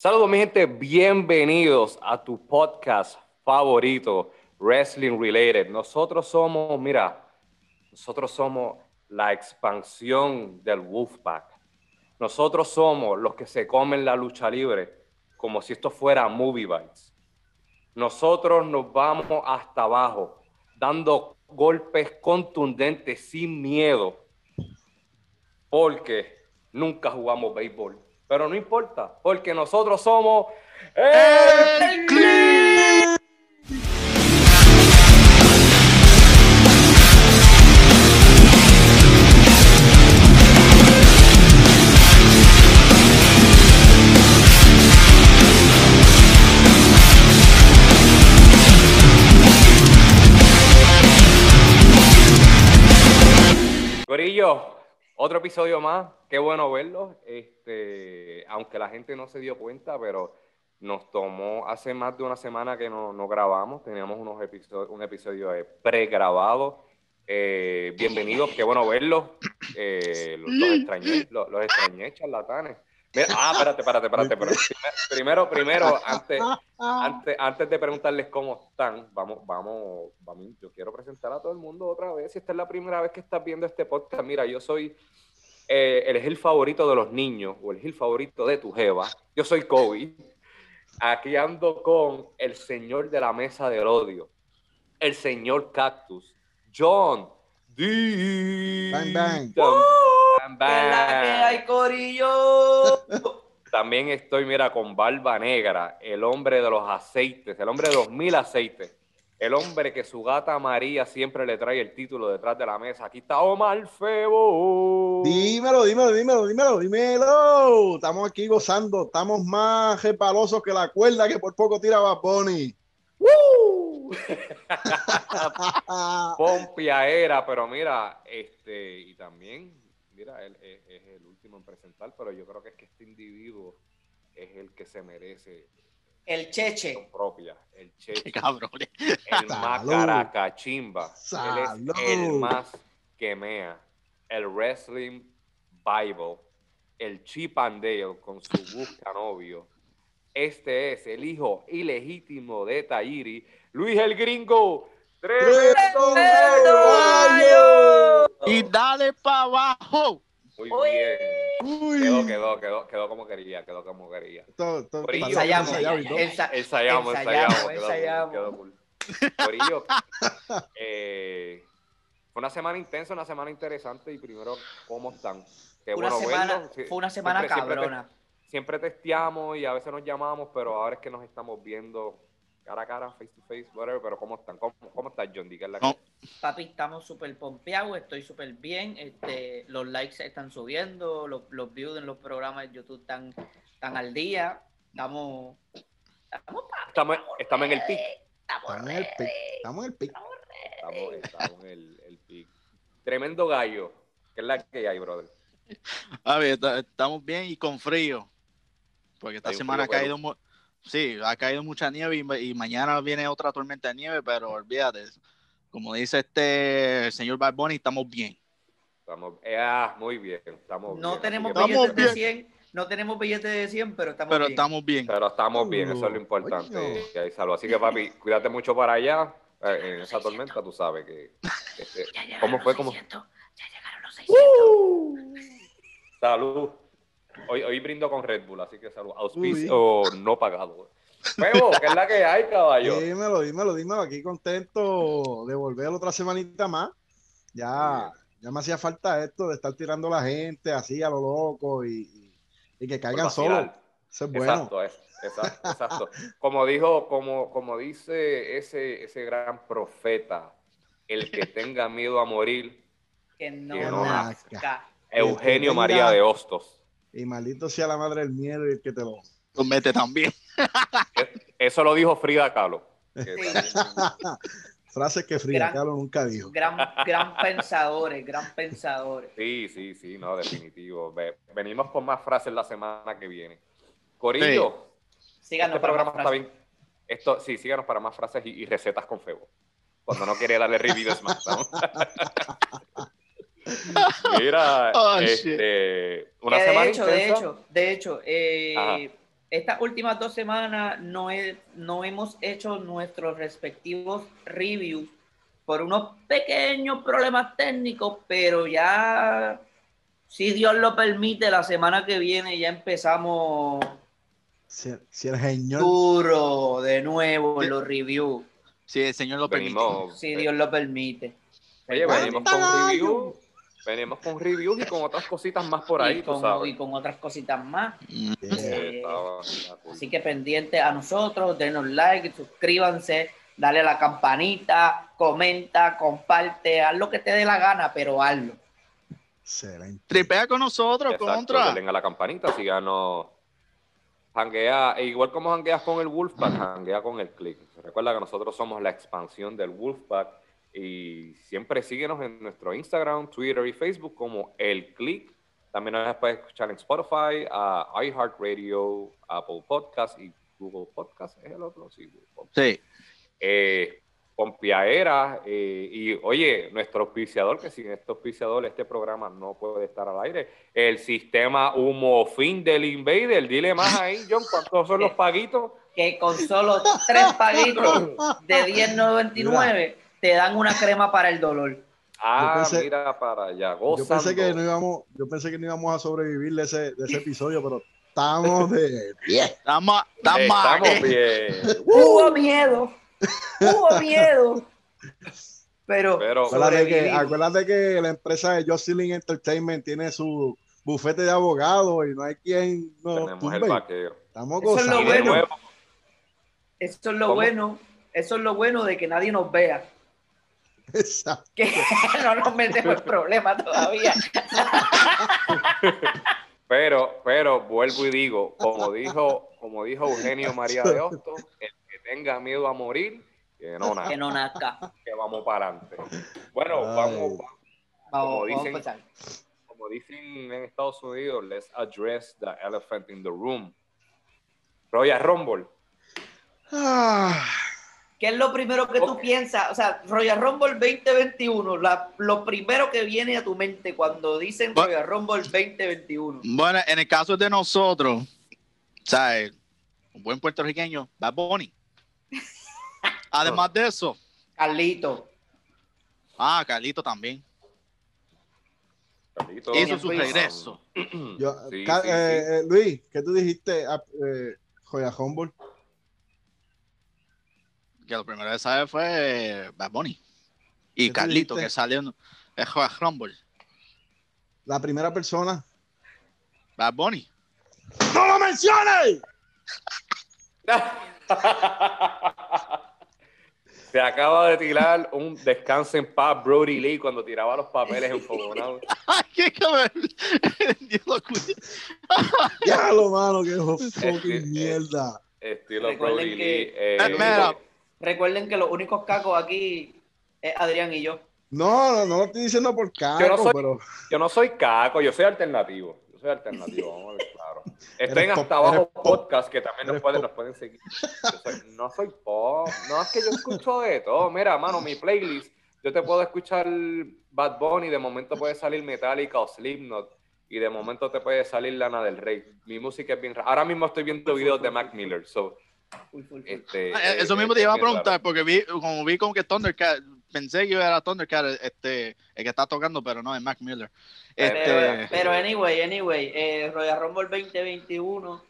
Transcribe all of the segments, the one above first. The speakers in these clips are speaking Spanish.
Saludos mi gente, bienvenidos a tu podcast favorito, Wrestling Related. Nosotros somos, mira, nosotros somos la expansión del Wolfpack. Nosotros somos los que se comen la lucha libre como si esto fuera Movie Bites. Nosotros nos vamos hasta abajo, dando golpes contundentes sin miedo, porque nunca jugamos béisbol. Pero no importa, porque nosotros somos el Clip. Corillo, otro episodio más. Qué bueno verlo. Este, aunque la gente no se dio cuenta, pero nos tomó hace más de una semana que no, no grabamos. Teníamos unos episodios, un episodio eh, pregrabado. Eh, bienvenidos, qué bueno verlos. Eh, los, los extrañé, los, los extrañé, charlatanes. Mira, ah, espérate, espérate, espérate. espérate. Primero, primero, antes, antes, antes de preguntarles cómo están, vamos, vamos, vamos, yo quiero presentar a todo el mundo otra vez. Si esta es la primera vez que estás viendo este podcast, mira, yo soy eh, el Gil favorito de los niños o el Gil favorito de tu jeva. Yo soy Kobe. Aquí ando con el señor de la mesa del odio, el señor Cactus, John D. Bang, bang. Bang, bang. ¿Qué la que hay, Corillo? También estoy, mira, con Barba Negra, el hombre de los aceites, el hombre de los mil aceites, el hombre que su gata María siempre le trae el título detrás de la mesa. Aquí está Omar Febo. Dímelo, dímelo, dímelo, dímelo, dímelo. Estamos aquí gozando. Estamos más repalosos que la cuerda que por poco tira Bad Bunny. ¡Woo! Pompia era, pero mira, este, y también, mira, él es, es el último en presentar, pero yo creo que es que este individuo es el que se merece El cheche. propia, el Qué Cheche. cabrones. el más Salud. caracachimba, él Salud. es el más quemea, el Wrestling Bible, el Chip and Dale con su busca novio. Este es el hijo ilegítimo de Tairi, Luis el Gringo. ¡Tremendo gallo! Y dale para abajo. Muy Uy. bien. Uy. Quedó, quedó, quedó, quedó como quería, quedó como quería. Corillo. Ensayamos. todo. Ensa- Ensayamos, ensayamos, Ensayamos, quedó ensayamos. cool, quedó. Corillo, eh, fue una semana intensa, una semana interesante y primero, ¿cómo están? Qué Una bueno semana, fue una semana siempre- siempre te- cabrona. Siempre testeamos y a veces nos llamamos, pero ahora es que nos estamos viendo cara a cara, face to face, whatever, pero ¿cómo están? ¿Cómo, cómo estás, John? Que es la que- No. Papi, estamos súper pompeados, estoy súper bien. Este, los likes están subiendo, los, los views en los programas de YouTube están, están al día. Estamos. Estamos, papi, Estamos, estamos en el pic. Estamos Estamos en el pic. Estamos en el pic. Estamos, estamos en el, el pic. Tremendo gallo. ¿Qué es la que hay, brother? A ver, estamos bien y con frío. Porque esta un semana ha caído mu- sí, ha caído mucha nieve y, ma- y mañana viene otra tormenta de nieve, pero olvídate. Como dice este el señor Bad Bunny, estamos bien. Estamos, eh, ah, muy bien. Estamos No bien, tenemos Estamos billetes de bien. 100, no tenemos billetes de 100, pero estamos Pero bien. estamos bien. Pero estamos bien, eso es lo importante. Coño. que hay salud. Así que, papi, cuídate mucho para allá. eh, en esa tormenta, tú sabes que. este, Ya ¿Cómo fue? ¿Cómo? 600, ya llegaron los 600. Salud. Hoy, hoy brindo con Red Bull, así que salud. Auspicio no pagado. Pero, ¿qué es la que hay, caballo? Dímelo, dímelo, dímelo. Aquí contento de volver otra semanita más. Ya, ya me hacía falta esto de estar tirando a la gente así a lo loco y, y- que caigan vacilar. solo. Eso es bueno. Exacto, es, exacto, exacto. Como dijo, como, como dice ese, ese gran profeta, el que tenga miedo a morir, Que no, Que no nazca. Eugenio tenga- María de Hostos. Y maldito sea la madre del miedo y el que te lo. Mete también. Eso lo dijo Frida Kahlo. Frases que Frida Gran- Kahlo nunca dijo. Gran, gran pensadores, gran pensadores. Sí, sí, sí, no, definitivo. Ve- Venimos con más frases la semana que viene. Corillo, Síganos este para programa más está frases. bien. Esto, sí, síganos para más frases y, y recetas con Febo. Cuando no quiere darle reviews más. ¿no? Mira, Oh, este, una Que semana de hecho, de hecho, de hecho, eh, estas últimas dos semanas no, he- no hemos hecho nuestros respectivos reviews por unos pequeños problemas técnicos, pero ya, si Dios lo permite, la semana que viene ya empezamos Si, si el señor. duro de nuevo en los reviews, Si el señor lo permite. Venimos, si Dios lo permite. oye, venimos con Caballo. Venimos con reviews y con otras cositas más por ahí, y, tú con, sabes. y con otras cositas más. Yeah. Eh. Así que pendiente a nosotros, denos like, suscríbanse, dale a la campanita, comenta, comparte, haz lo que te dé la gana, pero hazlo. Excelente. Tripea con nosotros, Exacto, contra. denle a la campanita, síganos. Janguea, e igual como jangueas con el Wolfpack, janguea con el Click. Recuerda que nosotros somos la expansión del Wolfpack y siempre síguenos en nuestro Instagram, Twitter y Facebook como el Click. También nos puedes escuchar en Spotify, a iHeartRadio, Apple Podcast y Google Podcast. ¿Es el otro? Sí, Google Podcast Sí. eh, Pompiaera eh, y oye, nuestro auspiciador, que sin este auspiciador este programa no puede estar al aire, el sistema Humo Fin del Invader, dile más ahí, John, ¿cuántos son los paguitos? Que con solo tres paguitos de 10.99 te dan una crema para el dolor. Ah, pensé- mira para allá, Yo pensé que no íbamos, yo pensé que no íamos a sobrevivir de ese, de ese episodio, pero estamos de pie. Estamos, estamos, Estamos bien. Hubo miedo, hubo miedo, pero, Pero Acuérdate que, acuérdate que la empresa de Jocelyn Entertainment tiene su bufete de abogados y no hay quien nos tenemos el vaqueo. Estamos Eso es lo bueno. eso es lo ¿Cómo? bueno, eso es lo bueno de que nadie nos vea. Exacto. que no nos metemos en problemas todavía. Pero, pero vuelvo y digo, como dijo, como dijo Eugenio María de Hostos, el que tenga miedo a morir, que no Que nazca, no nazca. que vamos para adelante. Bueno, Ay. vamos, Vamos, Como dicen- empezar. como dicen en Estados Unidos, let's address the elephant in the room. Royal Rumble. Ah, ¿Qué es lo primero que tú piensas? O sea, Royal Rumble 2021, la- lo primero que viene a tu mente cuando dicen Bu- Royal Rumble 2021. Bueno, en el caso de nosotros, ¿sabes? Un buen puertorriqueño, Bad Bunny. Además de eso, Carlito, ah, Carlito también. Carlito. Hizo su regreso. yo- Sí, Ca- sí, eh, sí. eh, Luis, ¿qué tú dijiste? Ah, eh, Joya Humboldt. Que lo primero que sabe fue eh, Bad Bunny. Y ¿Qué Carlito, que salió en el Royal Rumble. La primera persona. Bad Bunny. ¡No lo menciones! Se acaba de tirar un descanso en paz Brody Lee cuando tiraba los papeles enfogonados. ¡Ay, qué cabrón! Dios lo cuide. Ya lo mano, que fucking Este, mierda. Estilo Recuerden Brody que- Lee. eh, Eh, mira. Recuerden que los únicos cacos aquí es Adrián y yo. No, no, no lo estoy diciendo por caco, Yo no soy- pero Yo no soy caco, yo soy alternativo. Yo soy alternativo, vamos a ver, claro. Estoy en Hasta Abajo. Podcast, que también nos pueden, nos pueden seguir. Yo soy- no soy pop. No, es que yo escucho de todo. Mira, mano, mi playlist, yo te puedo escuchar Bad Bunny, de momento puede salir Metallica o Slipknot, y de momento te puede salir Lana del Rey. Mi música es bien rara. Ahora mismo estoy viendo videos de Mac Miller, so, Full, full, full. este, Ah, Eso eh, mismo eh, te iba a preguntar, raro. porque vi, como vi como que Thundercat, pensé que era Thundercat este, el que está tocando, pero no, es Mac Miller. Eh, Pero, Este, pero anyway, anyway, eh, Royal Rumble 2021,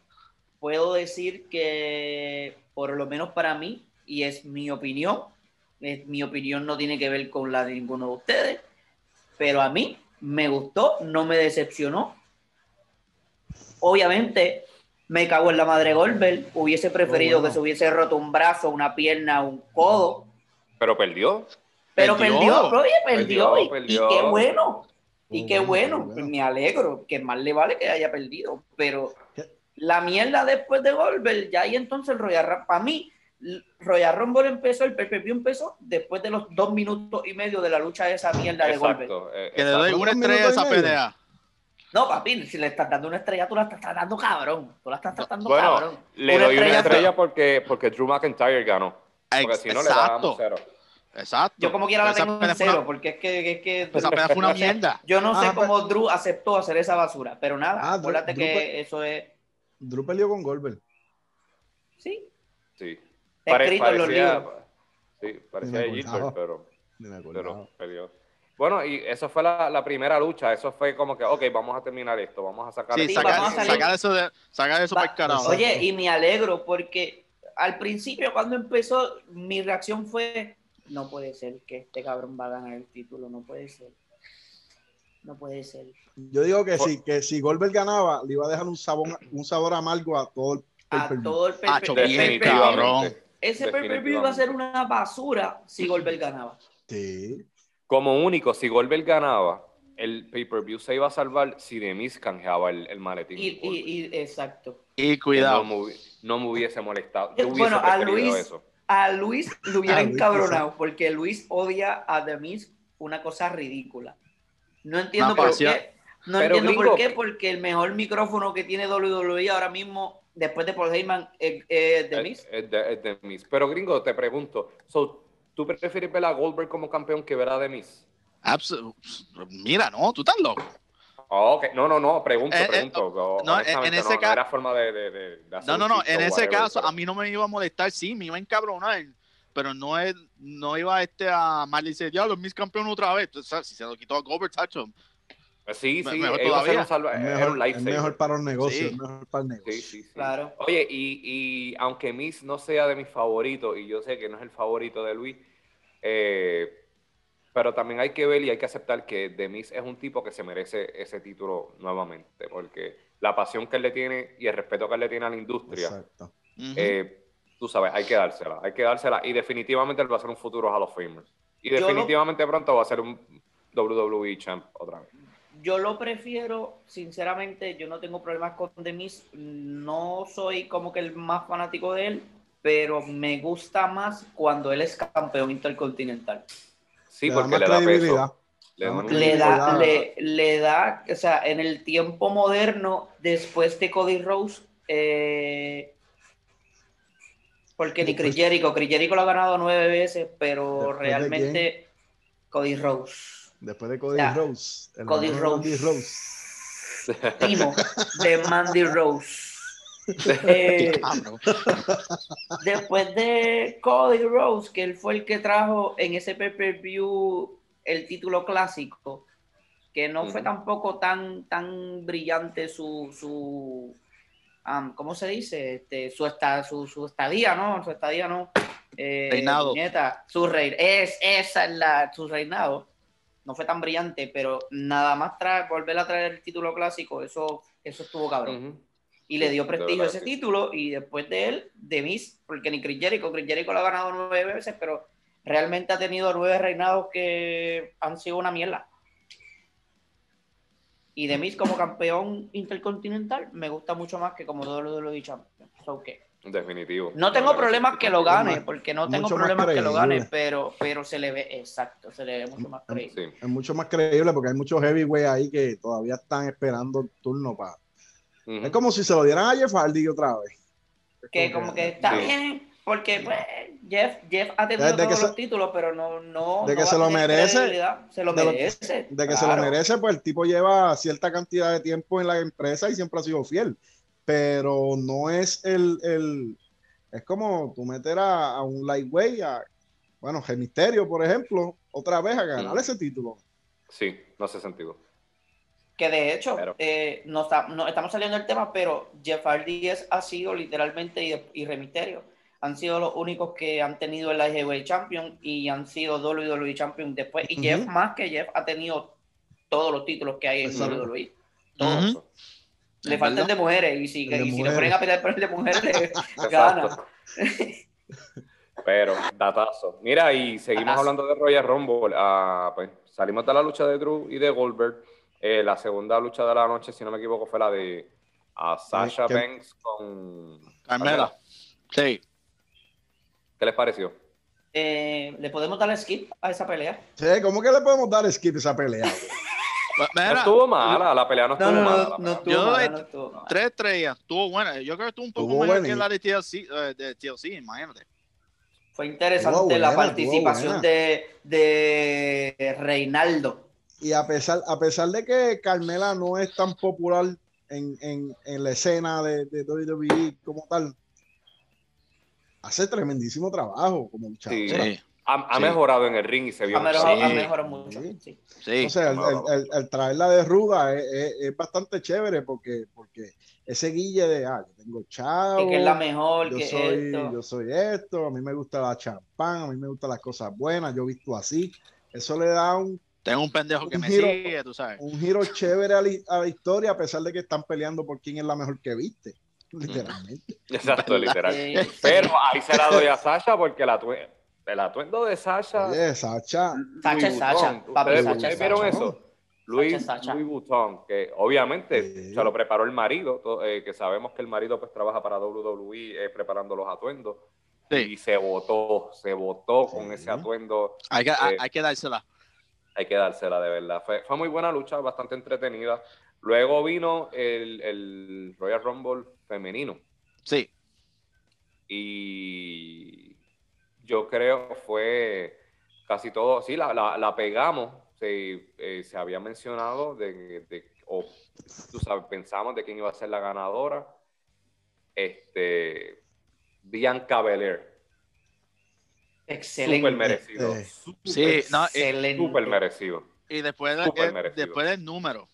puedo decir que, por lo menos para mí, y es mi opinión, es, mi opinión no tiene que ver con la de ninguno de ustedes, pero a mí me gustó, no me decepcionó. Obviamente, me cago en la madre Goldberg, hubiese preferido Oh, bueno. que se hubiese roto un brazo, una pierna, un codo, Pero perdió. pero Perdió. perdió, oye, perdió, Perdió, y- y, qué bueno. Y qué bueno, me alegro, que más le vale que haya perdido. Pero ¿Qué? la mierda después de Goldberg, ya ahí entonces el Royal Rumble, para mí, Royal Rumble empezó, el PPV empezó después de los dos minutos y medio de la lucha de esa mierda de Goldberg. Exacto. eh, que le doy una ¿Cuántos estrella a esa y pelea. No, papi, si le estás dando una estrella, tú la estás tratando cabrón. Tú la estás tratando Bueno, cabrón. le doy una estrella- porque, porque Drew McIntyre ganó. Porque si no, le dábamos Exacto, cero. exacto. Yo como quiera la Esa tengo en cero, una- porque es que, es que Esa pelea fue una mierda. yo no sé Ah, cómo Drew aceptó hacer esa basura, pero nada, Ah, acuérdate Drew que eso es... Drew peleó con Goldberg. Sí. Sí. Está Pare- escrito en los libros. sí, parecía me Gilbert, pero, pero perdió. Bueno, y eso fue la, la primera lucha. Eso fue como que, ok, vamos a terminar esto, vamos a sacar Sí, esto. sacar, vamos a salir. sacar eso de, sacar eso Va- para el carajo. Exacto. Oye, y me alegro porque al principio cuando empezó mi reacción fue, no puede ser que este cabrón va a ganar el título, no puede ser. No puede ser. Yo digo que Por- si, que si Goldberg ganaba, le iba a dejar un sabor, un sabor amargo a todo el A todo el pay-per-view- cabrón. Ese pay-per-view iba a ser una basura si Goldberg ganaba. Sí. Como único, si Goldberg ganaba, el pay-per-view se iba a salvar si Demis canjeaba el, el maletín. Y, y, y- exacto. Y cuidado. No me, hubi- no me hubiese molestado. Eh, Yo hubiese bueno, a Luis- eso. A Luis lo hubiera encabronado porque Luis odia a The Miz una cosa ridícula. No entiendo por qué. No Pero, entiendo gringo- por qué, porque el mejor micrófono que tiene WWE ahora mismo, después de Paul Heyman, es, es The Miz. Es, es de, es de Miz. Pero gringo, te pregunto, so, ¿tú prefieres ver a Goldberg como campeón que ver a Demis? Abs- Mira, no, tú estás loco. ok, no, no, no, pregunto, Eh, eh, pregunto. no, en ese no, no ca- era forma de, de, de- de hacer No, no, no, en ese whatever, caso pero- a mí no me iba a molestar, sí, me iba a encabronar, pero no es, no iba este a maldecir, ya los mis campeones otra vez, si se lo quitó a Goldberg, tacho, Sí, Me- sí, mejor todavía. un salva- Es era mejor, un es lifesaver. mejor para los negocios. Sí. es mejor para el negocio. Sí, sí, sí. Claro. Oye, y, y aunque Miz no sea de mis favoritos, y yo sé que no es el favorito de Luis, eh, pero también hay que ver y hay que aceptar que The Miz es un tipo que se merece ese título nuevamente, porque la pasión que él le tiene y el respeto que él le tiene a la industria, Exacto. Eh, tú sabes, hay que dársela, hay que dársela, y definitivamente él va a ser un futuro Hall of Famer. Y lo- definitivamente pronto va a ser un WWE Champ otra vez. Yo lo prefiero, sinceramente, yo no tengo problemas con The Miz, no soy como que el más fanático de él, pero me gusta más cuando él es campeón intercontinental. Sí, Le da porque más le da. Le da Le da le da, Cuidado. le, le da, o sea, en el tiempo moderno, después de Cody Rose, eh, porque ni Chris Jericho, Chris Jericho lo ha ganado nueve veces, pero ¿Después de realmente Cody Rose, Después de Cody Ya. Rose. Cody Rose, Mandy Rose. primo de Mandy Rose. Eh, después de Cody Rose, que él fue el que trajo en ese pay-per-view el título clásico, que no fue tampoco tan, tan brillante su, su am, ¿cómo se dice? Este, su, esta, su, su estadía, ¿no? Su estadía, ¿no? Eh, Reinado. su rey, es, esa es la, su reinado. No fue tan brillante, pero nada más traer, volver a traer el título clásico, eso, eso estuvo cabrón. Y le dio prestigio a verdad ese sí. título y después de él, de Miz, porque ni Chris Jericho, Chris Jericho lo ha ganado nueve veces, pero realmente ha tenido nueve reinados que han sido una mierda. Y de Miz como campeón intercontinental me gusta mucho más que como WWE Champion. So que Definitivo. no tengo problemas que lo gane, porque no tengo problemas que lo gane, pero, pero se le ve, exacto, se le ve mucho más creíble. Sí. Es mucho más creíble porque hay muchos heavyweight ahí que todavía están esperando el turno para. Es como si se lo dieran a Jeff Hardy otra vez. Que como que está Sí. bien, porque pues, Jeff, Jeff ha tenido que todos se- los títulos, pero no, no, de no que se lo merece, se lo de lo- merece. De que se lo merece, pues el tipo lleva cierta cantidad de tiempo en la empresa y siempre ha sido fiel. Pero no es el. el es como tú meter a, a un lightweight, a, bueno, Rey Misterio, por ejemplo, otra vez a ganar Mm. ese título. Sí, no hace sentido. Que de hecho, Pero- eh, no, está- no estamos saliendo del tema, pero Jeff Hardy es- ha sido literalmente y, y han sido los únicos que han tenido el Heavyweight Champion y han sido WWE Champion después. Y. Jeff, más que Jeff, ha tenido todos los títulos que hay en Exacto. WWE. Todo Ujú. eso. Le Es falta el verdad. de mujeres y si, de y si le mujeres. ponen a pelear por el de mujeres, le gana. Pero, datazo. Mira, y seguimos Datazo. hablando de Royal Rumble. Ah, pues salimos de la lucha de Drew y de Goldberg. Eh, la segunda lucha de la noche, si no me equivoco, fue la de a Sasha Banks con Carmela. Sí. ¿Qué les pareció? Eh, ¿Le podemos dar skip a esa pelea? Sí, ¿Cómo que le podemos dar skip a esa pelea? Pues, No estuvo mala, la pelea no estuvo No, mala. no, estuvo Yo mala, doy no estuvo mala. tres estrellas, estuvo buena. Yo creo que estuvo un poco Estuvo mejor buena que la de TLC, eh, de TLC, imagínate. Fue interesante buena, la participación de, de Reinaldo. Y a pesar, a pesar de que Carmela no es tan popular en, en, en la escena de, de WWE como tal, hace tremendísimo trabajo como luchadora. Sí. Ha, ha Sí. mejorado en el ring y se vio Ha mejorado, Sí. ha mejorado mucho. Sí. sí. Sí. O sea, el, el- el- el traerla de ruda es, es- es bastante chévere porque, porque ese guille de, ah, yo tengo chavo, Que, que es la mejor, yo que soy, esto. yo soy esto, a mí me gusta la champán, a mí me gustan las cosas buenas, yo he visto así. Eso le da un, Tengo un pendejo que Un me giro. sigue, tú sabes. un giro chévere a la, a la historia, a pesar de que están peleando por quién es la mejor que viste, literalmente. Exacto, literal. Sí. Pero ahí se la doy a Sasha porque el, atue- el atuendo de Sasha. Oye, Sacha, Sacha es Vuitton. papi, ¿Ustedes, Sacha ustedes es vieron Sacha. eso? Louis, es Sacha. Louis Vuitton, que obviamente Sí. se lo preparó el marido, eh, que sabemos que el marido pues trabaja para WWE eh, preparando los atuendos. Sí. Y se votó, se votó con ese atuendo. Hay que, Eh, hay que dársela. Hay que dársela de verdad. Fue, fue muy buena lucha, bastante entretenida. Luego vino el, el Royal Rumble femenino. Sí. y yo creo fue casi todo, sí, la, la, la pegamos, se, eh, se había mencionado de, de- o tú sabes, pensamos de quién iba a ser la ganadora, este, Bianca Belair, Excelente. súper merecido, Eh, súper, Sí, no, y, Excelente. súper merecido. y después, eh, merecido. después del número.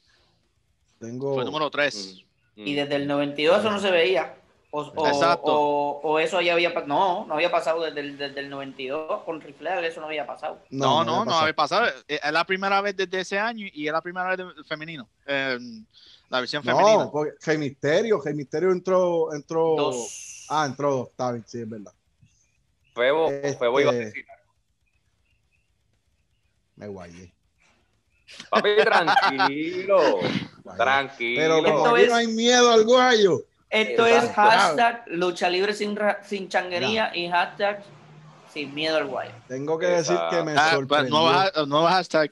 tengo, Fue el número 3. Mm, mm. Y desde el 92 eso no se veía. O, o- Exacto. o- o eso ya había pasado. No, no había pasado desde el, desde el 92 con Rifle, eso no había pasado. No, no, no, había había pasado. Eh, Es la primera vez desde ese año y es la primera vez del femenino. Eh, la versión femenina. No, porque Misterio, entró, entró, Dos. ah, entró dos, está bien, sí, es verdad. Febo, Este- Febo iba a decir, Me guayé. papi, tranquilo, tranquilo. Pero como es- no hay miedo al guayo. Esto es hashtag lucha libre sin, sin changuería y hashtag sin miedo al guay. Tengo que decir que me Ah, sorprendió, nuevo, ha- nuevo hashtag.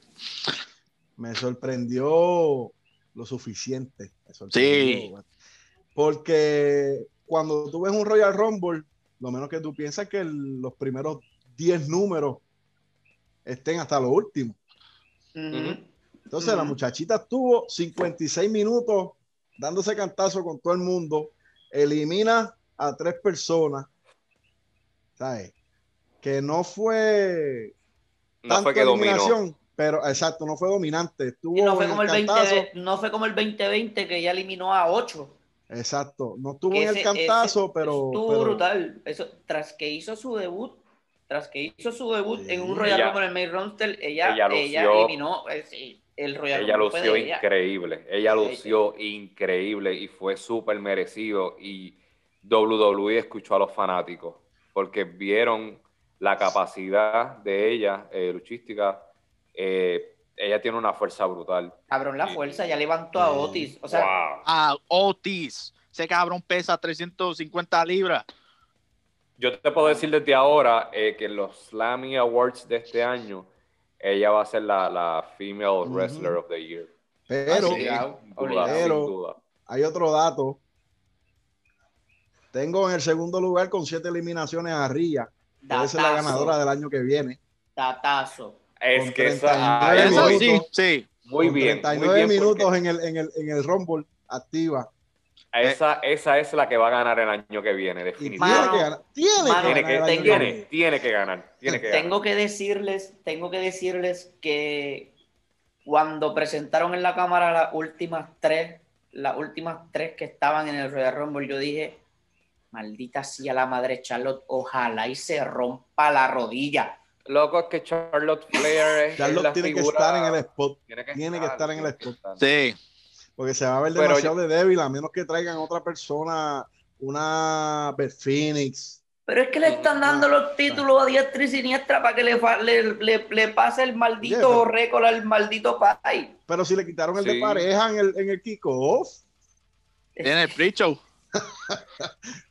me sorprendió lo suficiente. me sorprendió, Sí. Porque cuando tú ves un Royal Rumble, lo menos que tú piensas que el- los primeros 10 números estén hasta los últimos. Ujú. Entonces la Ujú. muchachita estuvo 56 minutos dándose cantazo con todo el mundo, elimina a tres personas, ¿sabes? Que no fue no tanto fue que dominó. eliminación, pero exacto, no fue dominante, estuvo Y no fue como el cantazo, 20, no fue como el 2020 que ya eliminó a 8. Exacto, no estuvo en el cantazo, ese- pero, estuvo pero- brutal. Eso, tras que hizo su debut, tras que hizo su debut Sí. en un Royal Ella- Rumble en el main roster, ella, ella ella, lució- eliminó eh, sí, el Royal Ella Rumble lució increíble, ella Sí, lució increíble y fue súper merecido y WWE escuchó a los fanáticos porque vieron la capacidad de ella, eh, luchística, eh, ella tiene una fuerza brutal. Cabrón, la fuerza, ya levantó a Sí. Otis. O sea, Wow. Ah, Otis. Ese cabrón pesa 350 libras. Yo te puedo decir desde ahora eh, que en los Slammy Awards de este año, ella va a ser la, la Female. Wrestler of the Year. pero Ah, sí. Obligado, Sin duda, Pero- duda. hay otro dato. Tengo en el segundo lugar con siete eliminaciones a Ría, puede ser la ganadora del año que viene. Datazo. Es que esa, 39 ah, Eso muy, sí, minutos. sí. muy con bien. 39 muy bien, minutos porque en el, en, el, en el Rumble activa. Esa, esa es la que va a ganar el año que viene, definitivamente. tiene que ganar. Tiene que ganar tiene, ganar. Tengo que decirles, tengo que decirles que cuando presentaron en la cámara las últimas tres, las últimas tres que estaban en el Royal Rumble, yo dije, maldita sea la madre Charlotte, ojalá y se rompa la rodilla. Loco, es que Charlotte Flair es, Charlotte la tiene que estar en el spot, Tiene que, tiene que estar en el spot. Sí. porque se va a ver Pero demasiado de débil, a menos que traigan otra persona, una Beth Phoenix. Pero es que le están dando los títulos a diestra y siniestra para que le, le, le- le pase el maldito pero- récord al maldito Pai. Pero si le quitaron el Sí. de pareja en el, en el kickoff, Tiene el pre-show.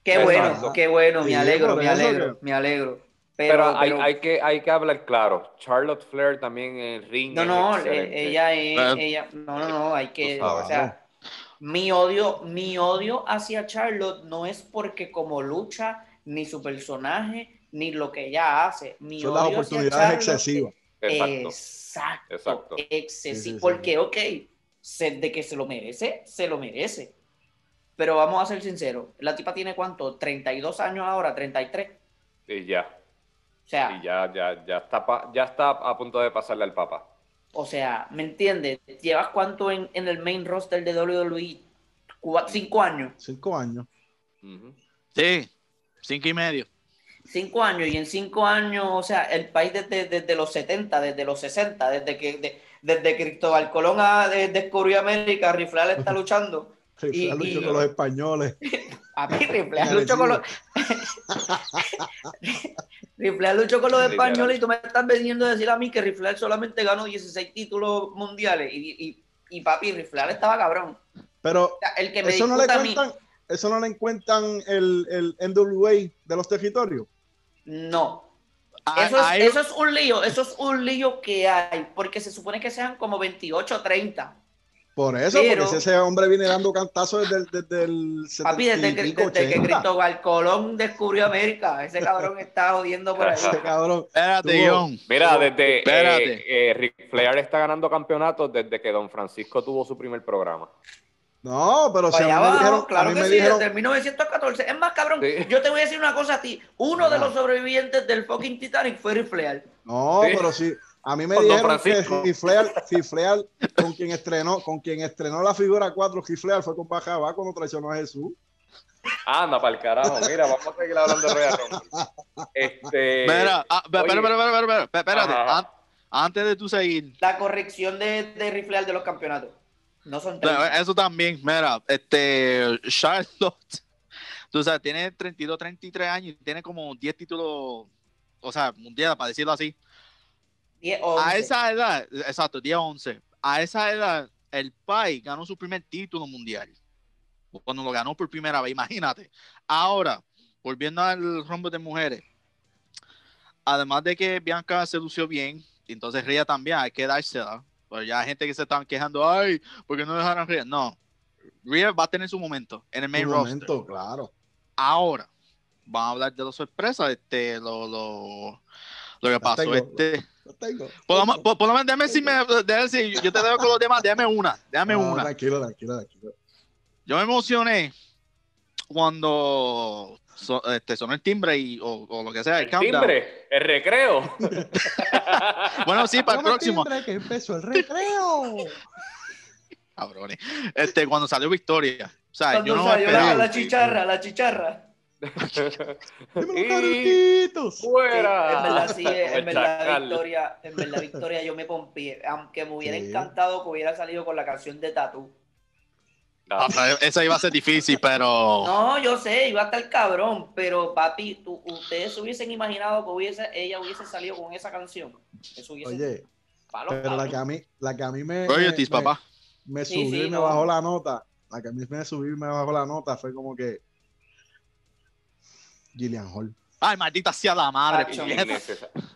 Qué bueno, qué bueno, me alegro, me alegro, me alegro. Pero, Pero, hay, pero- hay que, hay que hablar claro. Charlotte Flair también en el ring. no, es no, excelente. ella es, Ah. ella, no, no, no, hay que, o sea, mi odio, mi odio hacia Charlotte no es porque como lucha, ni su personaje, ni lo que ella hace. Mi son las hacia oportunidades Charlotte excesivas. Exacto. Exacto, Exacto. excesivo. Sí, sí, sí. porque, ok, se- de que se lo merece, se lo merece. Pero vamos a ser sinceros, la tipa tiene cuánto, 32 años ahora, 33. Y ya. O sea, Y ya, ya, ya, está, pa- ya está a punto de pasarle al papá. o sea, ¿me entiendes? ¿Llevas cuánto en, en el main roster de WWE? Cua- Cinco años. Cinco años. Sí, cinco y medio. Cinco años, y en cinco años, o sea, el país desde, desde los 70, desde los 60, desde que de- desde Cristóbal Colón ha de- descubrió América, Rifleal está luchando. Rifleal Y- luchó y- con los españoles. A mí Rifleal luchó con los luchó con los españoles y tú me estás veniendo a decir a mí que Rifleal solamente ganó 16 títulos mundiales y, y, y papi, Rifleal estaba cabrón. Pero O sea, el que me eso no le a mí, cuentan, eso no le cuentan el, el NWA de los territorios. no. Hay- Eso es, eso es un lío, eso es un lío que hay, porque se supone que sean como 28 o 30. Por eso, Pero- porque ese hombre viene dando cantazos desde, el- desde el 70 Papi, desde que, desde que 80. Cristóbal Colón descubrió América, ese cabrón está jodiendo por ahí. Ese cabrón. Espérate, John. Mira, desde Espérate. eh, eh, Ric Flair está ganando campeonatos desde que Don Francisco tuvo su primer programa. No, pero si a mí me dijeron, claro a mí que me sí, dijeron, desde el 1914. Es más, cabrón, Sí. yo te voy a decir una cosa a ti. Uno de los sobrevivientes del fucking Titanic fue Rifleal. no, Sí. pero si a mí me dijeron que Francisco. Gifleal, Gifleal, con quien estrenó, con quien estrenó la figura 4, Gifleal fue con Bajabá cuando traicionó a Jesús. Anda, para el carajo. Mira, vamos a seguir hablando de Royal. Este, Mira, ah, espera, espera, espera, espera, espera, espérate. Ajá. An- Antes de tú seguir, La corrección de, de Rifleal de los campeonatos. No son 30. eso también, mira, este, Charlotte, tú sabes, tiene 32, 33 años y tiene como 10 títulos, o sea, mundial, para decirlo así. 10 o A 11. esa edad, exacto, 10 11, a esa edad, el Pai ganó su primer título mundial. Cuando lo ganó por primera vez, imagínate. Ahora, volviendo al rombo de mujeres, además de que Bianca se lució bien, entonces Ria también, hay que dársela. Pero ya hay gente que se están quejando, ay, ¿por qué no dejaron a Ria? No, Ria va a tener su momento en el main Un roster. momento, claro. Ahora, vamos a hablar de las sorpresas, este, lo, lo, lo que pasó, tengo. este. Tengo. Por lo, por, por lo menos, déjame si me, déjame si yo te dejo con los demás, déjame una, déjame No, una. Tranquilo, tranquilo, tranquilo. Yo me emocioné cuando so- este, sonó el timbre y, o, o lo que sea, el, el timbre, el recreo. Bueno, sí, para el próximo. timbre, que empezó el recreo. Cabrones. Este, cuando salió Victoria. O sea, Cuando yo no salió la, esperaba. la chicharra, la chicharra. Y fuera. en verdad, sí, en verdad. Victoria, en verdad, Victoria, yo me pompié. Aunque me hubiera Sí. encantado que hubiera salido con la canción de Tatu. Ah, Esa iba a ser difícil, pero. No, yo sé, iba a estar cabrón, pero papi, tú- ustedes se hubiesen imaginado que hubiese, ella hubiese salido con esa canción. Eso hubiese Oye, palo, pero la que a mí, la que a mí me, Royalties, me, papá. me Sí, subió sí, y me no. bajó la nota. La que a mí me subió y me bajó la nota fue como que Gillian Hall. Ay, maldita sea la madre.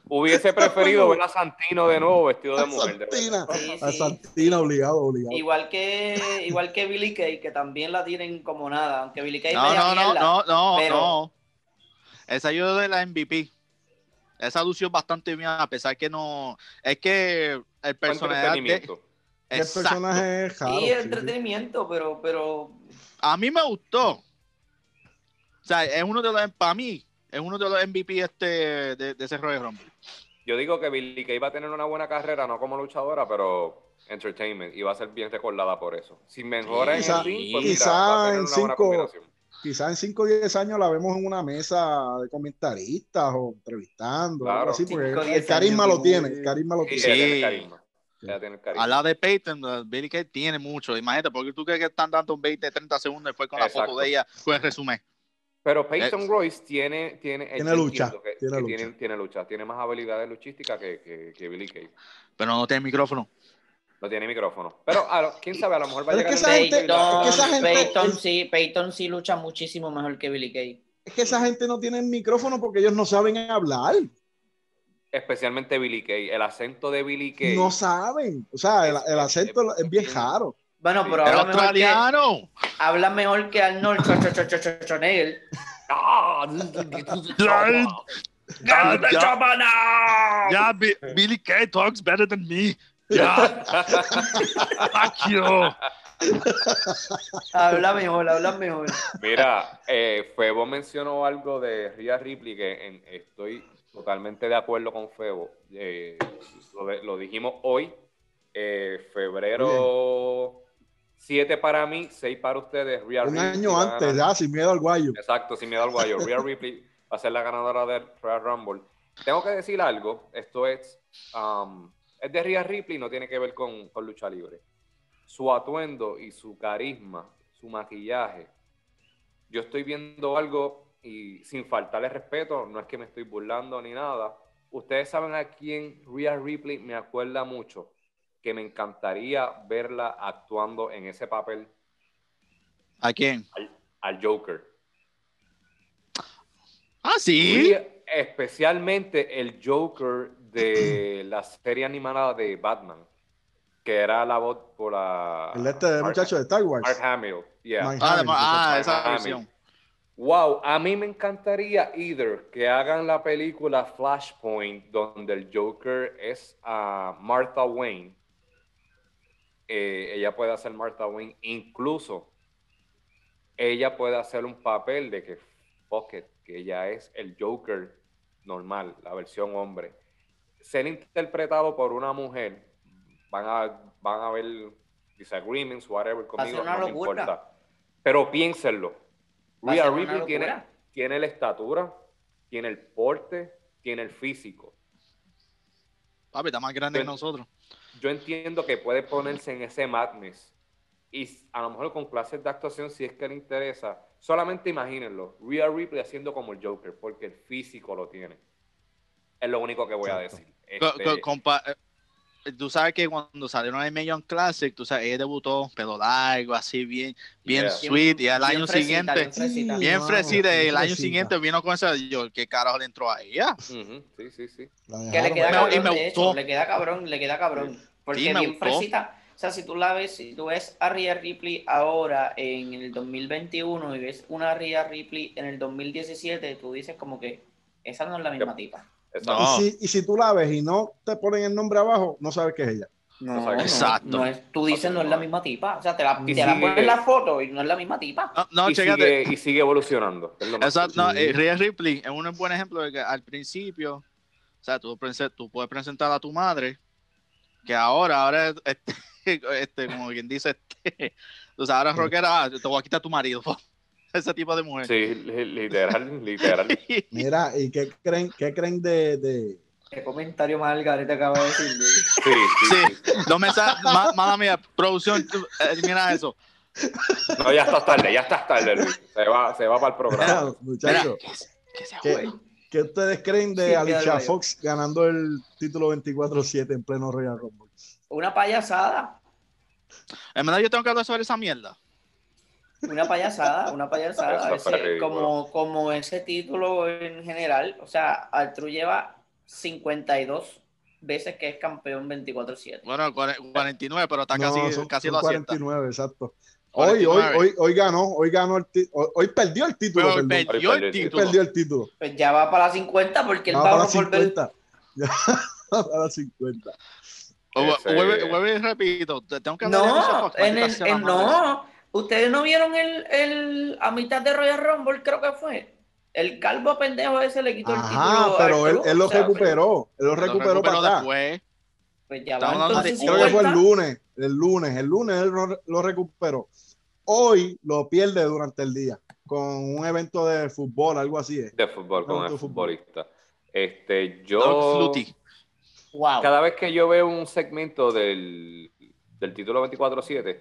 Hubiese preferido ver a Santino de nuevo vestido de A mujer. de verdad. Santina, Sí, a. Santina obligado, obligado. Igual que, igual que Billy Kay, que también la tienen como nada, aunque Billy Kay No, no, no, mierda. no, no, pero- no. Esa yo de la MVP. Esa lució bastante bien, a pesar que no. Es que el personaje. El personaje es. Sí, sí. entretenimiento, pero, pero A mí me gustó. O sea, es uno de los. Para mí, es uno de los MVP este, de, de ese Royal Rumble. Yo digo que Billy Kay va a tener una buena carrera, no como luchadora, pero entertainment, y va a ser bien recordada por eso. Si mejora en Quizá- el ring, pues quizá mira, va a tener en una buena cinco- combinación. Quizás en 5 o 10 años la vemos en una mesa de comentaristas o entrevistando, Claro. algo así, porque Cinco o el, carisma años, lo tiene, sí. el carisma lo Sí, tiene. Sí. ella tiene carisma. A la de Peyton, Billy Kay tiene mucho. Imagínate, porque tú crees que están dando 20, 30 segundos después con la Exacto. foto de ella, pues resumen. Pero Peyton Eh, Royce tiene, tiene, Tiene lucha, que- tiene que lucha. Tiene, tiene lucha, tiene más habilidades luchísticas que, que, que Billy Kay. Pero no tiene micrófono. No tiene micrófono. Pero a lo- quién sabe, a lo mejor va a Pero es llegar que esa gente- es esa gente- Peyton sí, Peyton sí lucha muchísimo mejor que Billy Kay. Es que esa gente no tiene micrófono porque ellos no saben hablar, Especialmente Billy Kay. El acento de Billy Kay. no saben. O sea, el, el acento es bien raro. Bueno, pero ¡Es habla mejor, que, habla mejor que Arnold Schwarzenegger. Ah, ¡Chabana! ya, Bi- Billy Kay talks better than me. Ya. Fuck you. Habla mejor, habla mejor. Mira, eh, Febo mencionó algo de Rhea Ripley que en- estoy totalmente de acuerdo con Febo. Eh, lo, lo dijimos hoy, eh, febrero 7 para mí, 6 para ustedes. Rhea Un Ripley año antes, ya, sin miedo al guayo. Exacto, sin miedo al guayo. Rhea Ripley va a ser la ganadora del Royal Rumble. Tengo que decir algo, esto es, um, es de Rhea Ripley, no tiene que ver con, con lucha libre. Su atuendo y su carisma, su maquillaje. Yo estoy viendo algo y sin faltarle respeto, no es que me estoy burlando ni nada. Ustedes saben a quién Rhea Ripley me acuerda mucho, que me encantaría verla actuando en ese papel ¿A quién? al Joker. Ah, sí. Especialmente el Joker de la serie animada de Batman, que era la voz por la... El este de Mark- muchacho de Star Wars. Mark Hamill, yeah. Mark Ah, Hamill, ah, esa versión. Wow, a mí me encantaría either que hagan la película Flashpoint donde el Joker es a Martha Wayne. Eh, ella puede hacer Martha Wayne, incluso ella puede hacer un papel de que fuck it, que ella es el Joker normal, la versión hombre. Ser interpretado por una mujer, van a, van a haber disagreements, whatever, conmigo, no me importa. Pero piénsenlo. Rhea Ripley tiene, tiene la estatura, tiene el porte, tiene el físico. Papi, está más grande que nosotros. Yo entiendo que puede ponerse en ese madness. Y a lo mejor con clases de actuación, si es que le interesa, solamente imagínenlo. Rhea Ripley haciendo como el Joker, porque el físico lo tiene. Es lo único que voy a decir. Este, compa- eh, tú sabes que cuando salieron el Million Classic, tú sabes, ella debutó pelo largo, así bien, bien Yeah. sweet, y al Bien año fresita, siguiente, bien fresita. bien Wow, fresita, y bien el año siguiente vino con esa, yo, ¿qué carajo le entró a ella? sí, sí, sí. Que le queda cabrón, y me de hecho, gustó. le queda cabrón, le queda cabrón. Porque Sí, me bien gustó. fresita. O sea, si tú la ves, si tú ves a Rhea Ripley ahora en el 2021 y ves una Rhea Ripley en el 2017, tú dices como que esa no es la misma Yep. tipa. No. Y, si, y si tú la ves y no te ponen el nombre abajo, no sabes que es ella. No, Exacto. no, Exacto. no es, tú dices no es la misma tipa. O sea, te la, te la sigue- pones en la foto y no es la misma tipa. No, no y, sigue, y sigue evolucionando. es lo más Exacto, no, eh, Rhea Ripley es un buen ejemplo de que al principio, o sea, tú, prese- tú puedes presentar a tu madre, que ahora, ahora, este, este, como quien dice, este, o sea, ahora es rockera, ah, te voy a quitar a tu marido, ese tipo de mujer. Sí, li- literal, literal. Mira, ¿y qué creen, qué creen de, de- Qué comentario más te acaba de decir. Luis. Sí, sí, sí. No me sa- ma- mala mía, producción, elimina eso. No, ya estás tarde, ya estás tarde, Luis. Se va, se va para el programa. Mira, muchachos, Mira, que, se- que se ¿qué, ustedes creen de Sí, Alicia Fox ganando el título 24-7 en pleno Royal Rumble? Una payasada. En verdad yo tengo que hablar sobre esa mierda. Una payasada, una payasada. Ese- como, como ese título en general. O sea, Artru lleva 52 veces que es campeón 24-7. Bueno, cuare- 49, pero está No, casi, son- casi son lo acierta. 49, exacto. Hoy, hoy, 49. hoy, hoy ganó, hoy ganó el hoy, hoy perdió el título, Pero perdió Perdió el título. perdió el título. Pues ya va para la 50 porque él Va va, para a volver. 50. Ya va para 50. O- Ese- Vuelve, repito, te- tengo que hablar de No, Fox, en el, en- no. Ustedes no vieron el, el a mitad de Royal Rumble, creo que fue. El calvo pendejo ese le quitó el título. Pero él, él lo o sea, recuperó. Él lo Lo recuperó para después. Pues ya va entonces Creo que fue el 50. lunes. El lunes. El lunes él lo, lo recuperó. Hoy lo pierde durante el día con un evento de fútbol, algo así. Es. De fútbol con el fútbol. futbolista. Este, yo. Wow. Cada vez que yo veo un segmento del, del título 24-7,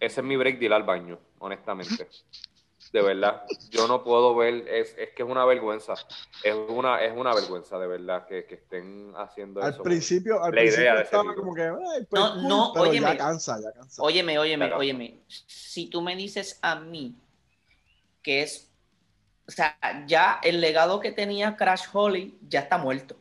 ese es mi break de ir al baño, honestamente. De verdad, yo no puedo ver, es, es que es una vergüenza. Es una, es una vergüenza, de verdad, que, que estén haciendo Al eso. principio, al La idea principio de ese estaba como que, "Ay, pues, No, cool", no, pero óyeme. ya cansa, ya cansa. Óyeme, óyeme, Claro. óyeme. Si tú me dices a mí que es, o sea, ya el legado que tenía Crash Holly ya está muerto.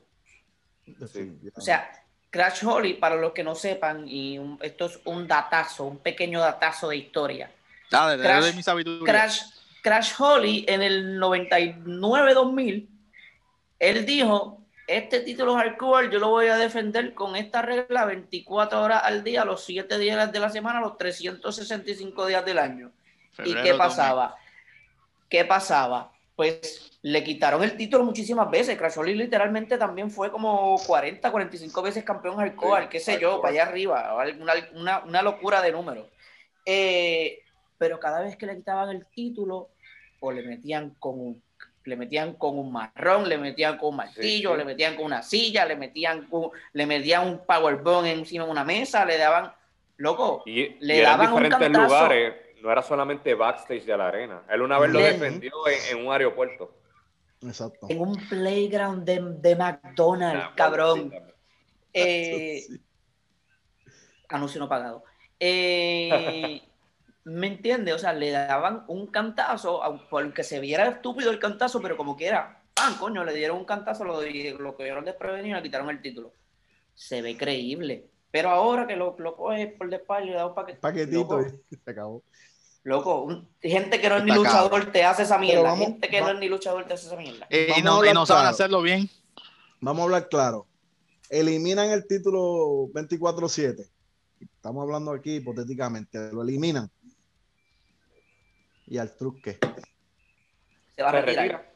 Definitivamente. O sea, Crash Holly, para los que no sepan, y un- esto es un datazo, un pequeño datazo de historia. Dale, Crash- dale de mi sabiduría. Crash, Crash Holly en el 99-2000, él dijo, este título hardcore yo lo voy a defender con esta regla 24 horas al día, los 7 días de la semana, los 365 días del año. ¿Y qué pasaba? ¿Qué pasaba? Pues le quitaron el título muchísimas veces. Crash Holly literalmente también fue como 40, 45 veces campeón hardcore, Sí, qué sé yo, para allá arriba. Una, una, una locura de números. Eh, pero cada vez que le quitaban el título, o le metían con un, le metían con un marrón, le metían con un martillo, sí. le metían con una silla, le metían con, le metían un powerbomb encima de una mesa, le daban, loco, Y, Le y daban un diferentes cantazo. lugares, no era solamente backstage de la arena. Él una vez lo defendió en, en un aeropuerto. Exacto. en un playground de, de McDonald's, Ah, cabrón. sí, Eh, Sí. anuncio no pagado. Eh, ¿Me entiende? O sea, le daban un cantazo, aunque se viera estúpido el cantazo, pero como quiera, ¡pam! Coño, le dieron un cantazo, lo, lo cogieron desprevenido y le quitaron el título. Se ve creíble. Pero ahora que lo, lo coge por la espalda y le da un paquete. Paquetito y se acabó. Loco, un- gente que no es ni luchador cabrón. te hace esa mierda. vamos- gente que no es ni luchador te hace esa mierda. Eh, y no, y no saben hacerlo bien. Vamos a hablar claro. Eliminan el título 24-7. Estamos hablando aquí hipotéticamente. Lo eliminan. Y al truque. Se va a retirar. retira.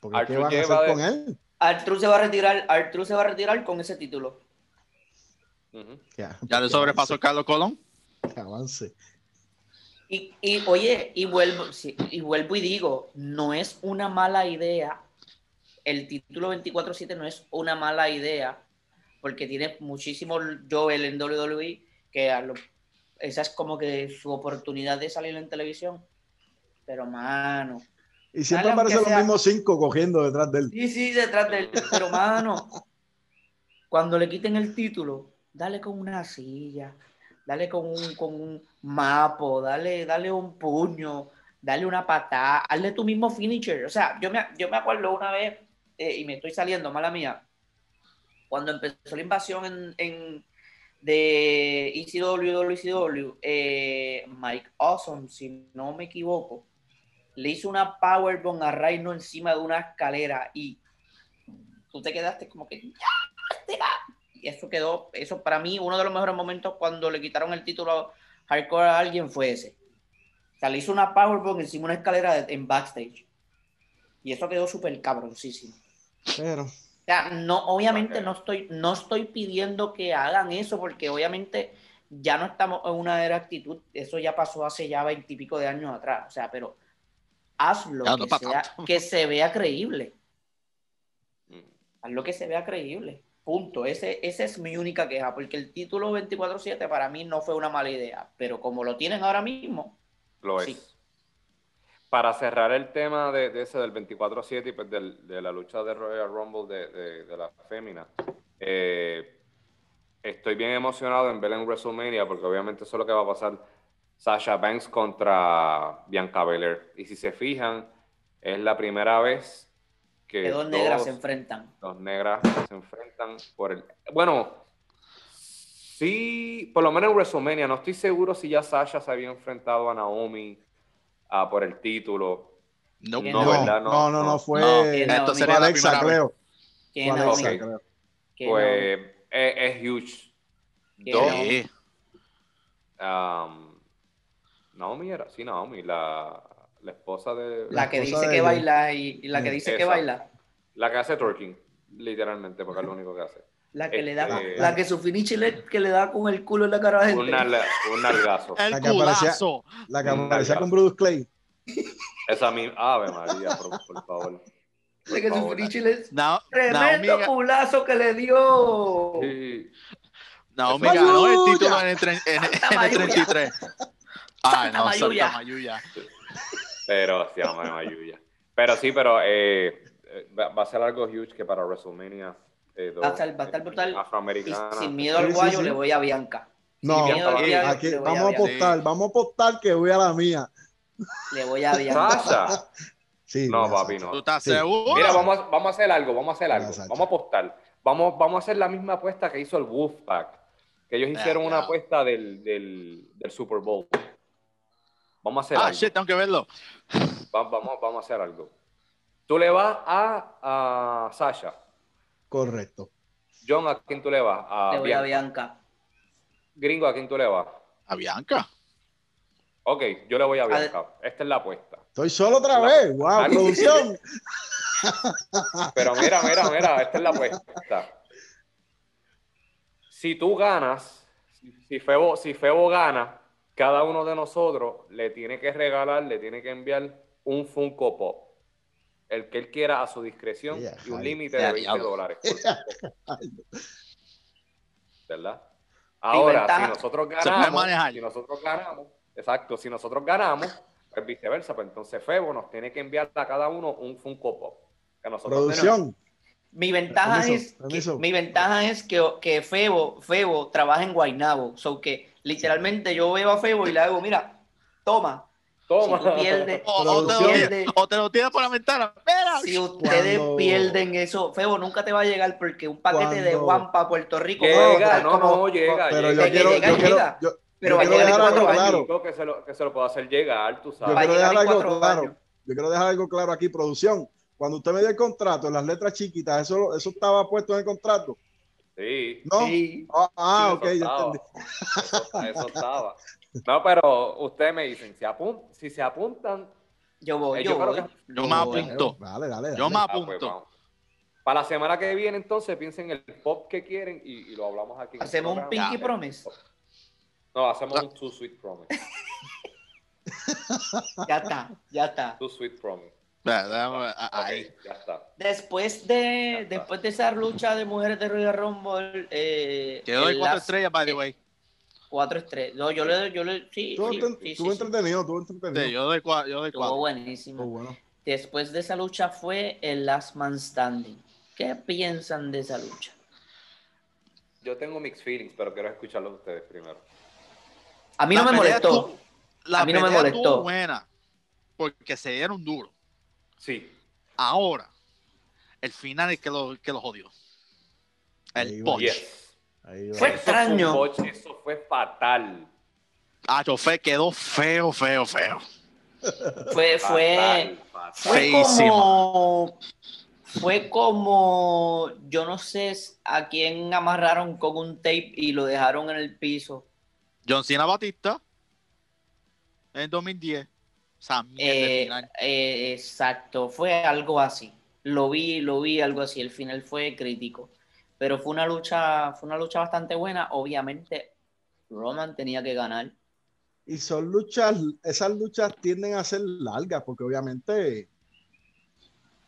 Porque Arthur ¿qué van a hacer con él? Artru se va a retirar, Artru se va a retirar con ese título. Que- Ya le sobrepasó Carlos Colón. avance. Y, y, oye, y vuelvo, y vuelvo y digo, no es una mala idea. El título 24-7 no es una mala idea, porque tiene muchísimo Joel en WWE, que a lo- esa es como que su oportunidad de salir en televisión. Pero, mano, Y siempre aparecen los mismos cinco cogiendo detrás de él. sí, sí, detrás del. Pero, mano, cuando le quiten el título, dale con una silla, dale con un, con un mapo, dale, dale un puño, dale una patada, hazle tu mismo finisher. O sea, yo me, yo me acuerdo una vez, eh, y me estoy saliendo, mala mía, cuando empezó la invasión en, en- de ECW, WCW, eh, Mike Awesome, si no me equivoco, le hizo una powerbomb a Reino encima de una escalera y tú te quedaste como que ¡Ya! Y eso quedó, eso para mí uno de los mejores momentos cuando le quitaron el título hardcore a alguien fue ese. O sea, le hizo una powerbomb encima de una escalera de- en backstage. Y eso quedó súper cabroncísimo. Pero O sea, no, obviamente no estoy, no estoy pidiendo que hagan eso, porque obviamente ya no estamos en una era actitud, eso ya pasó hace ya veintipico de años atrás. O sea, pero hazlo no que, sea- que se vea creíble. Ujú. Hazlo que se vea creíble. Punto. Ese, esa es mi única queja, porque el título 24-7 para mí no fue una mala idea, pero como lo tienen ahora mismo, Lo es. Para cerrar el tema de, de ese del 24-7 y pues del- de la lucha de Royal Rumble de, de, de la fémina, eh, estoy bien emocionado en ver en WrestleMania porque obviamente eso es lo que va a pasar Sasha Banks contra Bianca Belair. Y si se fijan, es la primera vez que dos negras dos- se enfrentan. dos negras se enfrentan por el... Bueno, sí, por lo menos en WrestleMania, no estoy seguro si ya Sasha se había enfrentado a Naomi ah, por el título. No, No, no, ¿verdad? no, No, no, no, no. fue. Esto sería la Alexa, creo. Naomi- Alexa, creo. Pues es, es huge. Dos, um, Naomi era, sí, Naomi, la, la esposa de... La que dice que baila y, y la que Sí. dice que baila. La que hace twerking, literalmente, porque es lo único que hace. La que le da, Este- la que su finish le, que le da con el culo en la cara a la gente. Un, un nalgazo. El La que aparecía-. La que aparecía con Bruce Clay. Esa misma... Ave María, por, por favor. Por que su favor. finish le Na- tremendo Naomi, culazo que le dio. Sí. Naomi Mayuya. ganó el título en el, en- en el Mayuya. 33. Ay, Santa no, Mayuya. Santa Mayuya. Pero se llama Mayuya. Pero sí, pero eh, eh, va, va a ser algo huge que para WrestleMania. eh, dos, Va a estar- va a estar eh, brutal. Y Afroamericana. sin miedo al Sí, sí, guayo sí. le voy a Bianca. No, Sin miedo al Sí, guayo aquí a vamos a apostar, vamos a apostar que voy a la mía. Le voy a Bianca. Sasha. Sí, No, a papi, no. ¿Tú estás Sí. seguro? Mira, vamos a, vamos a hacer algo, vamos a hacer algo. Vamos a apostar. Vamos, vamos a hacer la misma apuesta que hizo el Wolfpack. Que ellos Ah, hicieron una apuesta del, del, del Super Bowl. Vamos a hacer Ah, algo. shit, tengo que verlo. Va- vamos, vamos a hacer algo. Tú le vas a, a Sasha. Correcto. John, ¿a quién tú le vas? A Le voy a Bianca. Gringo, ¿a quién tú le vas? A Bianca. Ok, yo le voy a A- Bianca. Esta es la apuesta. Estoy solo otra La- vez. Wow, Dale. producción. Pero mira, mira, mira, esta es la apuesta. Si tú ganas, si Febo, si Febo gana, cada uno de nosotros le tiene que regalar, le tiene que enviar un Funko Pop. El que él quiera a su discreción y un límite de 20 diablo. dólares. ¿Verdad? Ahora, si nosotros ganamos, si nosotros ganamos, exacto, si nosotros ganamos, pues viceversa, pues entonces Febo nos tiene que enviar a cada uno un Funko Pop. Que nosotros Producción. Mi ventaja Permiso, es que, mi ventaja es que, que Febo, Febo trabaja en Guaynabo. So que literalmente yo veo a Febo y le hago, mira, toma. Toma. Si tú pierdes, O, o te lo Producción. tira, o te lo tira por la ventana. Si ustedes Cuando- pierden eso, Febo nunca te va a llegar porque un paquete de Cuando- Juan para Puerto Rico Llega, no, como- no, llega. Pero llega. yo quiero, llega, yo quiero, llega. yo, Pero yo va a quiero llegar en claro. Que se, lo, que se lo puedo hacer llegar, tú Yo sabes. A quiero dejar algo claro. años. Yo quiero dejar algo claro aquí, producción. Cuando usted me dio el contrato en las letras chiquitas, eso, eso estaba puesto en el contrato. Sí. ¿No? Sí. Ah, ah, Sí, ok, ya entendí. Eso, eso estaba. No, pero ustedes me dicen, si, apun- si se apuntan, Yo voy, eh, yo, yo voy. que Yo me Yo- apunto. Dale, dale, dale. Yo me Ah, pues, apunto. Para la semana que viene, entonces, piensen el pop que quieren y, y lo hablamos aquí. Hacemos un. Pinky. Promise. No, hacemos un Too Sweet Promise. Ya está, ya está. Too Sweet Promise. Ya está. Después de, después de esa lucha de mujeres de Royal Rumble, eh, Te doy cuatro estrellas, by the way. Cuatro estrellas. No, yo le doy, yo le, sí, Estuvo sí, enten- sí, sí, estuvo sí. entretenido, estuvo entretenido. Sí, yo doy cuatro. Yo doy Estuvo cuatro. buenísimo. Estuvo bueno. Después de esa lucha fue el Last Man Standing. ¿Qué piensan de esa lucha? Yo tengo mixed feelings, pero quiero escucharlos de ustedes primero. A mí no me molestó. La A mí no me molestó. buena. Porque se dieron duro. Sí. Ahora, el final es que lo, que lo jodió. El botch. Yes. Fue Eso extraño. botch, eso fue fatal. Ah, chofer quedó feo, feo, feo. Fue, fue, Fatal, fatal. fue Feísimo. como, fue como, yo no sé a quién amarraron con un tape y lo dejaron en el piso. John Cena Batista en el 2010. Eh, final. eh, exacto, fue algo así. Lo vi, lo vi algo así. El final fue crítico, pero fue una lucha, fue una lucha bastante buena. Obviamente, Roman tenía que ganar. Y son luchas, esas luchas tienden a ser largas, porque obviamente,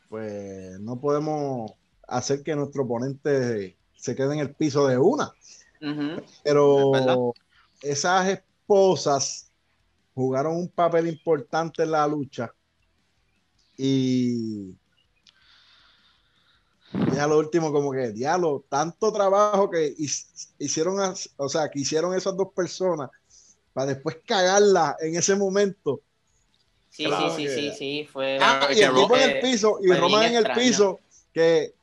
pues no podemos hacer que nuestro oponente se quede en el piso de una. Pero esas esposas jugaron un papel importante en la lucha. Y ya lo último, como que diablo, tanto trabajo que hicieron, o sea, que hicieron esas dos personas para después cagarla en ese momento. Sí, Claro sí, sí, que- sí, sí, fue. Ah, y el tipo en eh, el piso y Roman en el extraño. piso, que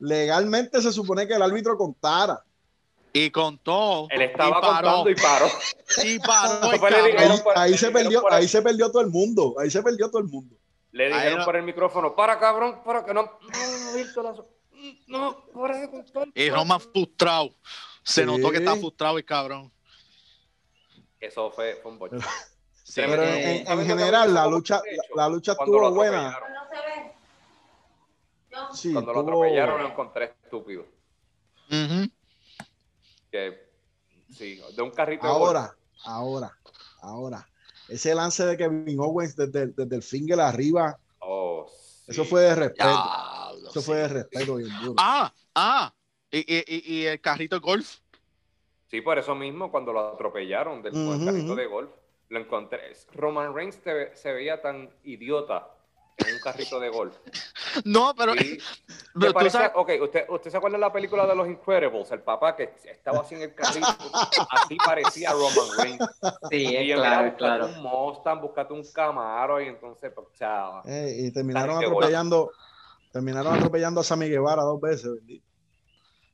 legalmente se supone que el árbitro contara. Y contó. Él estaba y paró, contando y paró. Y paró. el Ahí, ahí se perdió, ahí se perdió todo el mundo, ahí se perdió todo el mundo. Le dijeron no- por el micrófono, para cabrón, para que no. No, para de contar. Y Roman frustrado. Se Sí. notó que está frustrado el cabrón. Eso fue, fue un boche. Sí. Pero en, Eh, en- ¿sabes en lo que general la lucha, la, la lucha estuvo buena. atropellaron. No se ve. No. Sí, Cuando lo atropellaron lo encontré estúpido. Ujú. Que, sí, de un carrito. Ahora, ahora, ahora. Ese lance de Kevin Owens desde, desde el finger arriba, Oh, sí. eso fue de respeto. Eso sí. fue de respeto bien duro. Ah, ah. Y, y, y, el carrito de golf. Sí, por eso mismo, cuando lo atropellaron del carrito de golf, lo encontré. Roman Reigns te- se veía tan idiota en un carrito de golf. No, pero, tú sabes, ok, ¿usted, ¿usted se acuerda de la película de los Incredibles? El papá que estaba así en el carrito. Así parecía Roman Reigns. Sí, Y es claro, búscate claro. un Mustang, búscate un Camaro y entonces, pues, chao. Eh, y terminaron atropellando, terminaron atropellando a Sammy Guevara dos veces, bendito.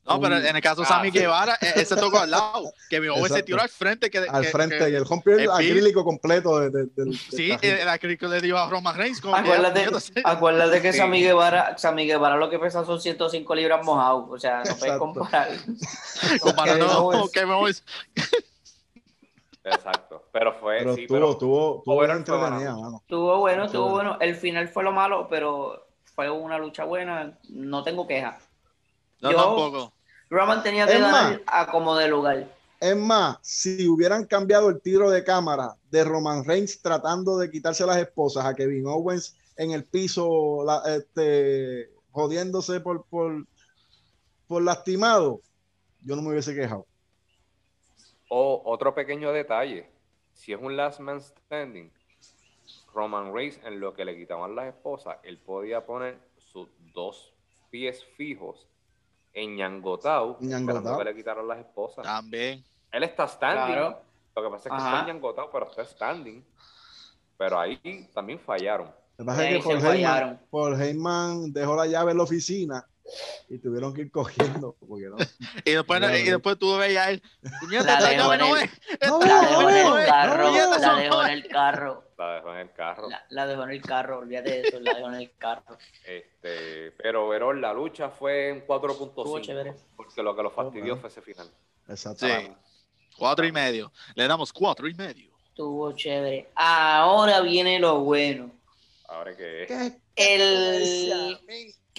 No, pero en el caso de Ah, Sammy sí. Guevara, e- ese tocó al lado. Que mi se tiró al frente. Que, al que- frente que- y el rompió el acrílico completo de, de- del- del Sí, el acrílico le dio a Roman Reigns. Como que, Acuérdate, acuérdate que Sí. Sammy Guevara, Sammy Guevara lo que pesa son 105 libras mojados. O sea, no puedes comparar. Comparando Owens. Kevin Owens. Exacto. Pero fue, pero sí, tuvo, pero tuvo, tuvo barato. mano. Estuvo bueno, Estuvo bueno. El final fue lo malo, pero fue una lucha buena. No tengo queja. No, Yo- tampoco. Roman tenía que Es más- ganar a como de lugar. Es más, si hubieran cambiado el tiro de cámara de Roman Reigns tratando de quitarse las esposas a Kevin Owens en el piso, la- este, jodiéndose por, por, por lastimado, yo no me hubiese quejado. O otro pequeño detalle, si es un last man standing, Roman Reigns en lo que le quitaban las esposas, él podía poner sus dos pies fijos en Ñangotau, Ñangotau. que le quitaran las esposas. También. Él está standing, Claro. lo que pasa es que Ajá. está en Ñangotau, pero está standing. Pero ahí también fallaron. Lo que pasa es que Paul Heyman. Paul Heyman dejó la llave en la oficina y tuvieron que ir cogiendo. Porque no, Y después, Claro. y después tú veías él. La dejó en no el- es. No La veo, dejó no en veo, el no carro. La dejó en el carro. La dejó en el carro. La, la dejó en el carro. Olvídate de eso. La dejó en el carro. Este, pero Verón, la lucha fue en Estuvo 4.5. chévere. Porque lo que lo fastidió fue ese final. Exacto. Sí. Cuatro y medio. Le damos cuatro y medio. Estuvo chévere. Ahora viene lo bueno. Ahora que ¿Qué? El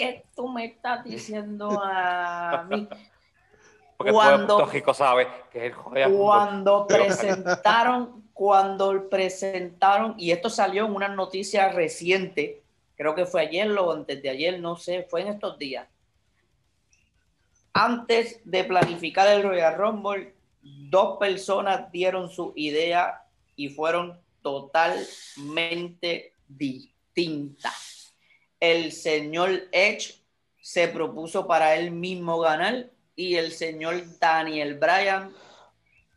¿Qué tú me estás diciendo a mí? Porque Cuando- Rico sabe que es el. Cuando presentaron, cuando presentaron, y esto salió en una noticia reciente, creo que fue ayer o antes de ayer, no sé, fue en estos días. Antes de planificar el Royal Rumble, dos personas dieron su idea y fueron totalmente distintas. El señor Edge se propuso para él mismo ganar y el señor Daniel Bryan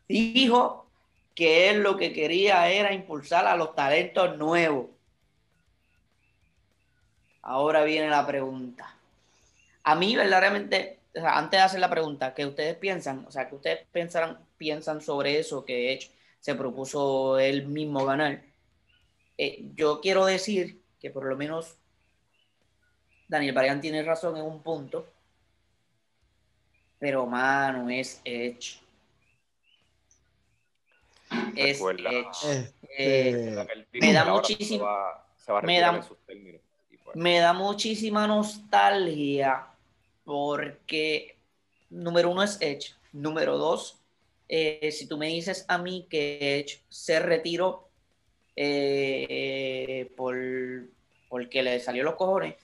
dijo que él lo que quería era impulsar a los talentos nuevos. Ahora viene la pregunta. A mí verdaderamente, o antes de hacer la pregunta, ¿qué ustedes piensan? O sea, que ustedes piensan, piensan sobre eso que Edge se propuso él mismo ganar. Eh, yo quiero decir que por lo menos Daniel Bryan tiene razón en un punto, pero mano, es Edge. Es. Edge. Este, Eh, Me da muchísimo- me da- pues, me da muchísima nostalgia porque número uno es Edge, número dos, eh, si tú me dices a mí que Edge se retiró eh, por porque le salió los cojones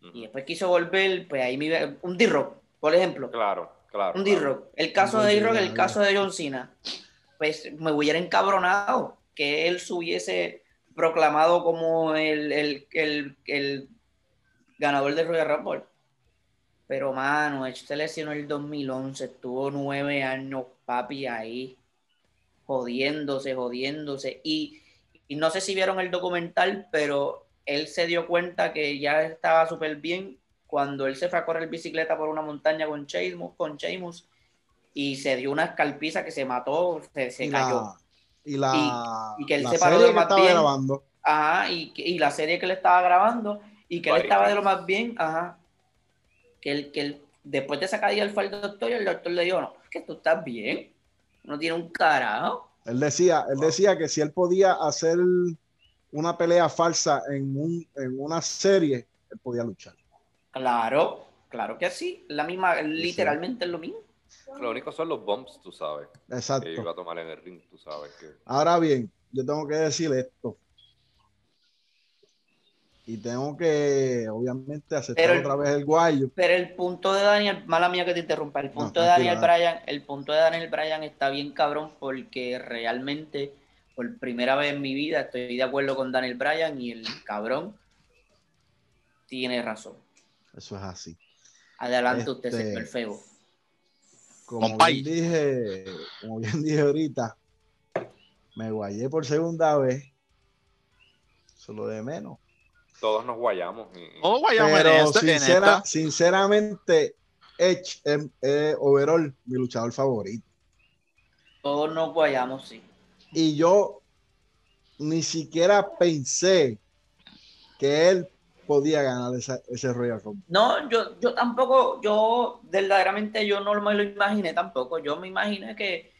y después quiso volver, pues ahí me un D-Rock, por ejemplo, Claro, claro. un claro. D-Rock, el caso de D-Rock, el caso de John Cena, pues me hubiera encabronado que él se hubiese proclamado como el, el, el, el ganador del Royal Rumble. Pero, mano, Edge se lesionó el 2011, estuvo nueve años, papi, ahí, jodiéndose, jodiéndose. Y, y no sé si vieron el documental, pero él se dio cuenta que ya estaba súper bien cuando él se fue a correr bicicleta por una montaña con Sheamus, con Sheamus y se dio una escalpiza que se mató, se, se y cayó. la, y la, Y- y que él la se paró serie de que más estaba bien. grabando. Ajá, y, que- y la serie que él estaba grabando y que él estaba de lo más bien, ajá. Que él, que él, después de esa caída él fue al doctor y el doctor le dijo, no, es que tú estás bien, no tiene un carajo. Él decía, él decía que si él podía hacer una pelea falsa en, un, en una serie, él podía luchar. Claro, claro que sí, la misma, literalmente es lo mismo. Lo único son los bumps, tú sabes. Que iba a Exacto. tomar en el ring, tú sabes. Que... Ahora bien, yo tengo que decir esto. Y tengo que, obviamente, aceptar Pero otra vez el guayo. Pero el punto de Daniel, mala mía que te interrumpa, el punto No, de Daniel. Bryan, el punto de Daniel Bryan está bien cabrón porque realmente por primera vez en mi vida estoy de acuerdo con Daniel Bryan y el cabrón tiene razón. Eso es así. Adelante usted, Este- señor Febo. Como Compay. bien dije, como bien dije ahorita, me guayé por segunda vez. Eso es lo de menos. Todos nos guayamos. y- Oh, guayamos en Pero en esta. sinceramente, Edge es, es overall mi luchador favorito. Todos nos guayamos, sí. Y yo ni siquiera pensé que él podía ganar esa- ese Royal Rumble. No, yo, yo tampoco, yo verdaderamente yo no me lo imaginé tampoco. Yo me imaginé que,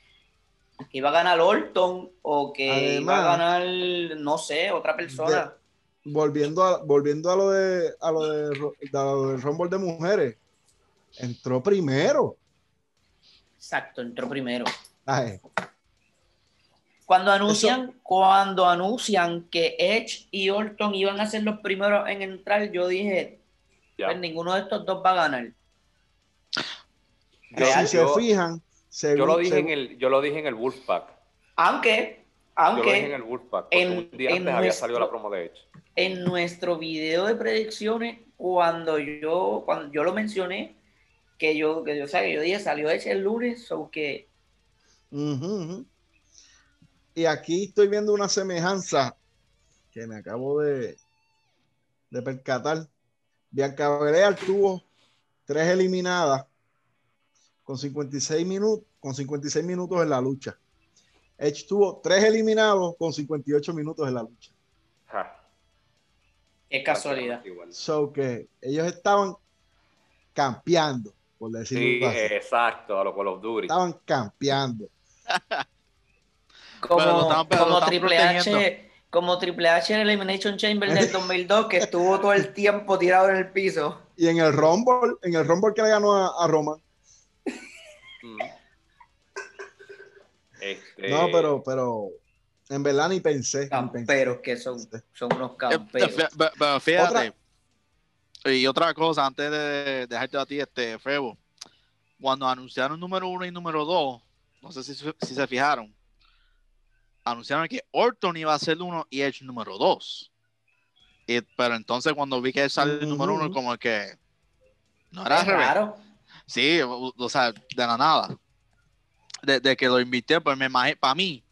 que iba a ganar Orton o que iba a ganar, no sé, otra persona. Volviendo a, volviendo a lo de a lo de, Ro- a lo del Rumble de mujeres, entró primero. Exacto, entró primero. Ay, Cuando anuncian, cuando anuncian que Edge y Orton iban a ser los primeros en entrar, yo dije, Ya. pues ninguno de estos dos va a ganar. Yo, si se yo- fijan, según, yo lo dije en según- el, yo lo dije en el Wolfpack. Aunque, Yo lo dije en aunque el Wolfpack. En- un día en antes había nuestro- salido la promo de Edge. en nuestro video de predicciones, cuando yo, cuando yo lo mencioné, que yo, que yo, o sea, que yo dije, salió Edge el lunes, o que Ujú, ujú. Y aquí estoy viendo una semejanza que me acabo de, de percatar. Bianca Belair tuvo tres eliminadas con 56 minutos, con 56 minutos en la lucha. Edge tuvo tres eliminados con 58 minutos en la lucha. Ja, es casualidad. So que ellos estaban campeando, por decirlo Sí, así. exacto, a lo Call of Duty. Estaban campeando. Como, como Triple H, como Triple H en el Elimination Chamber del 2002, que estuvo todo el tiempo tirado en el piso. Y en el Rumble, en el Rumble que le ganó a, a Roman. Mm. Este, No, pero, pero en verdad ni pensé. ni pensé. Camperos que son, son unos Eh, camperos. fí- fí- Fíjate. Y otra cosa, antes de dejarte a ti, este, Febo. Cuando anunciaron número uno y número dos, no sé si, si se fijaron, anunciaron que Orton iba a ser uno y Edge número dos. Y- pero entonces cuando vi que él salió el número uno, como que no era raro. Sí, o, o sea, de la nada. De, de que lo invité, pues me imagino, para mí,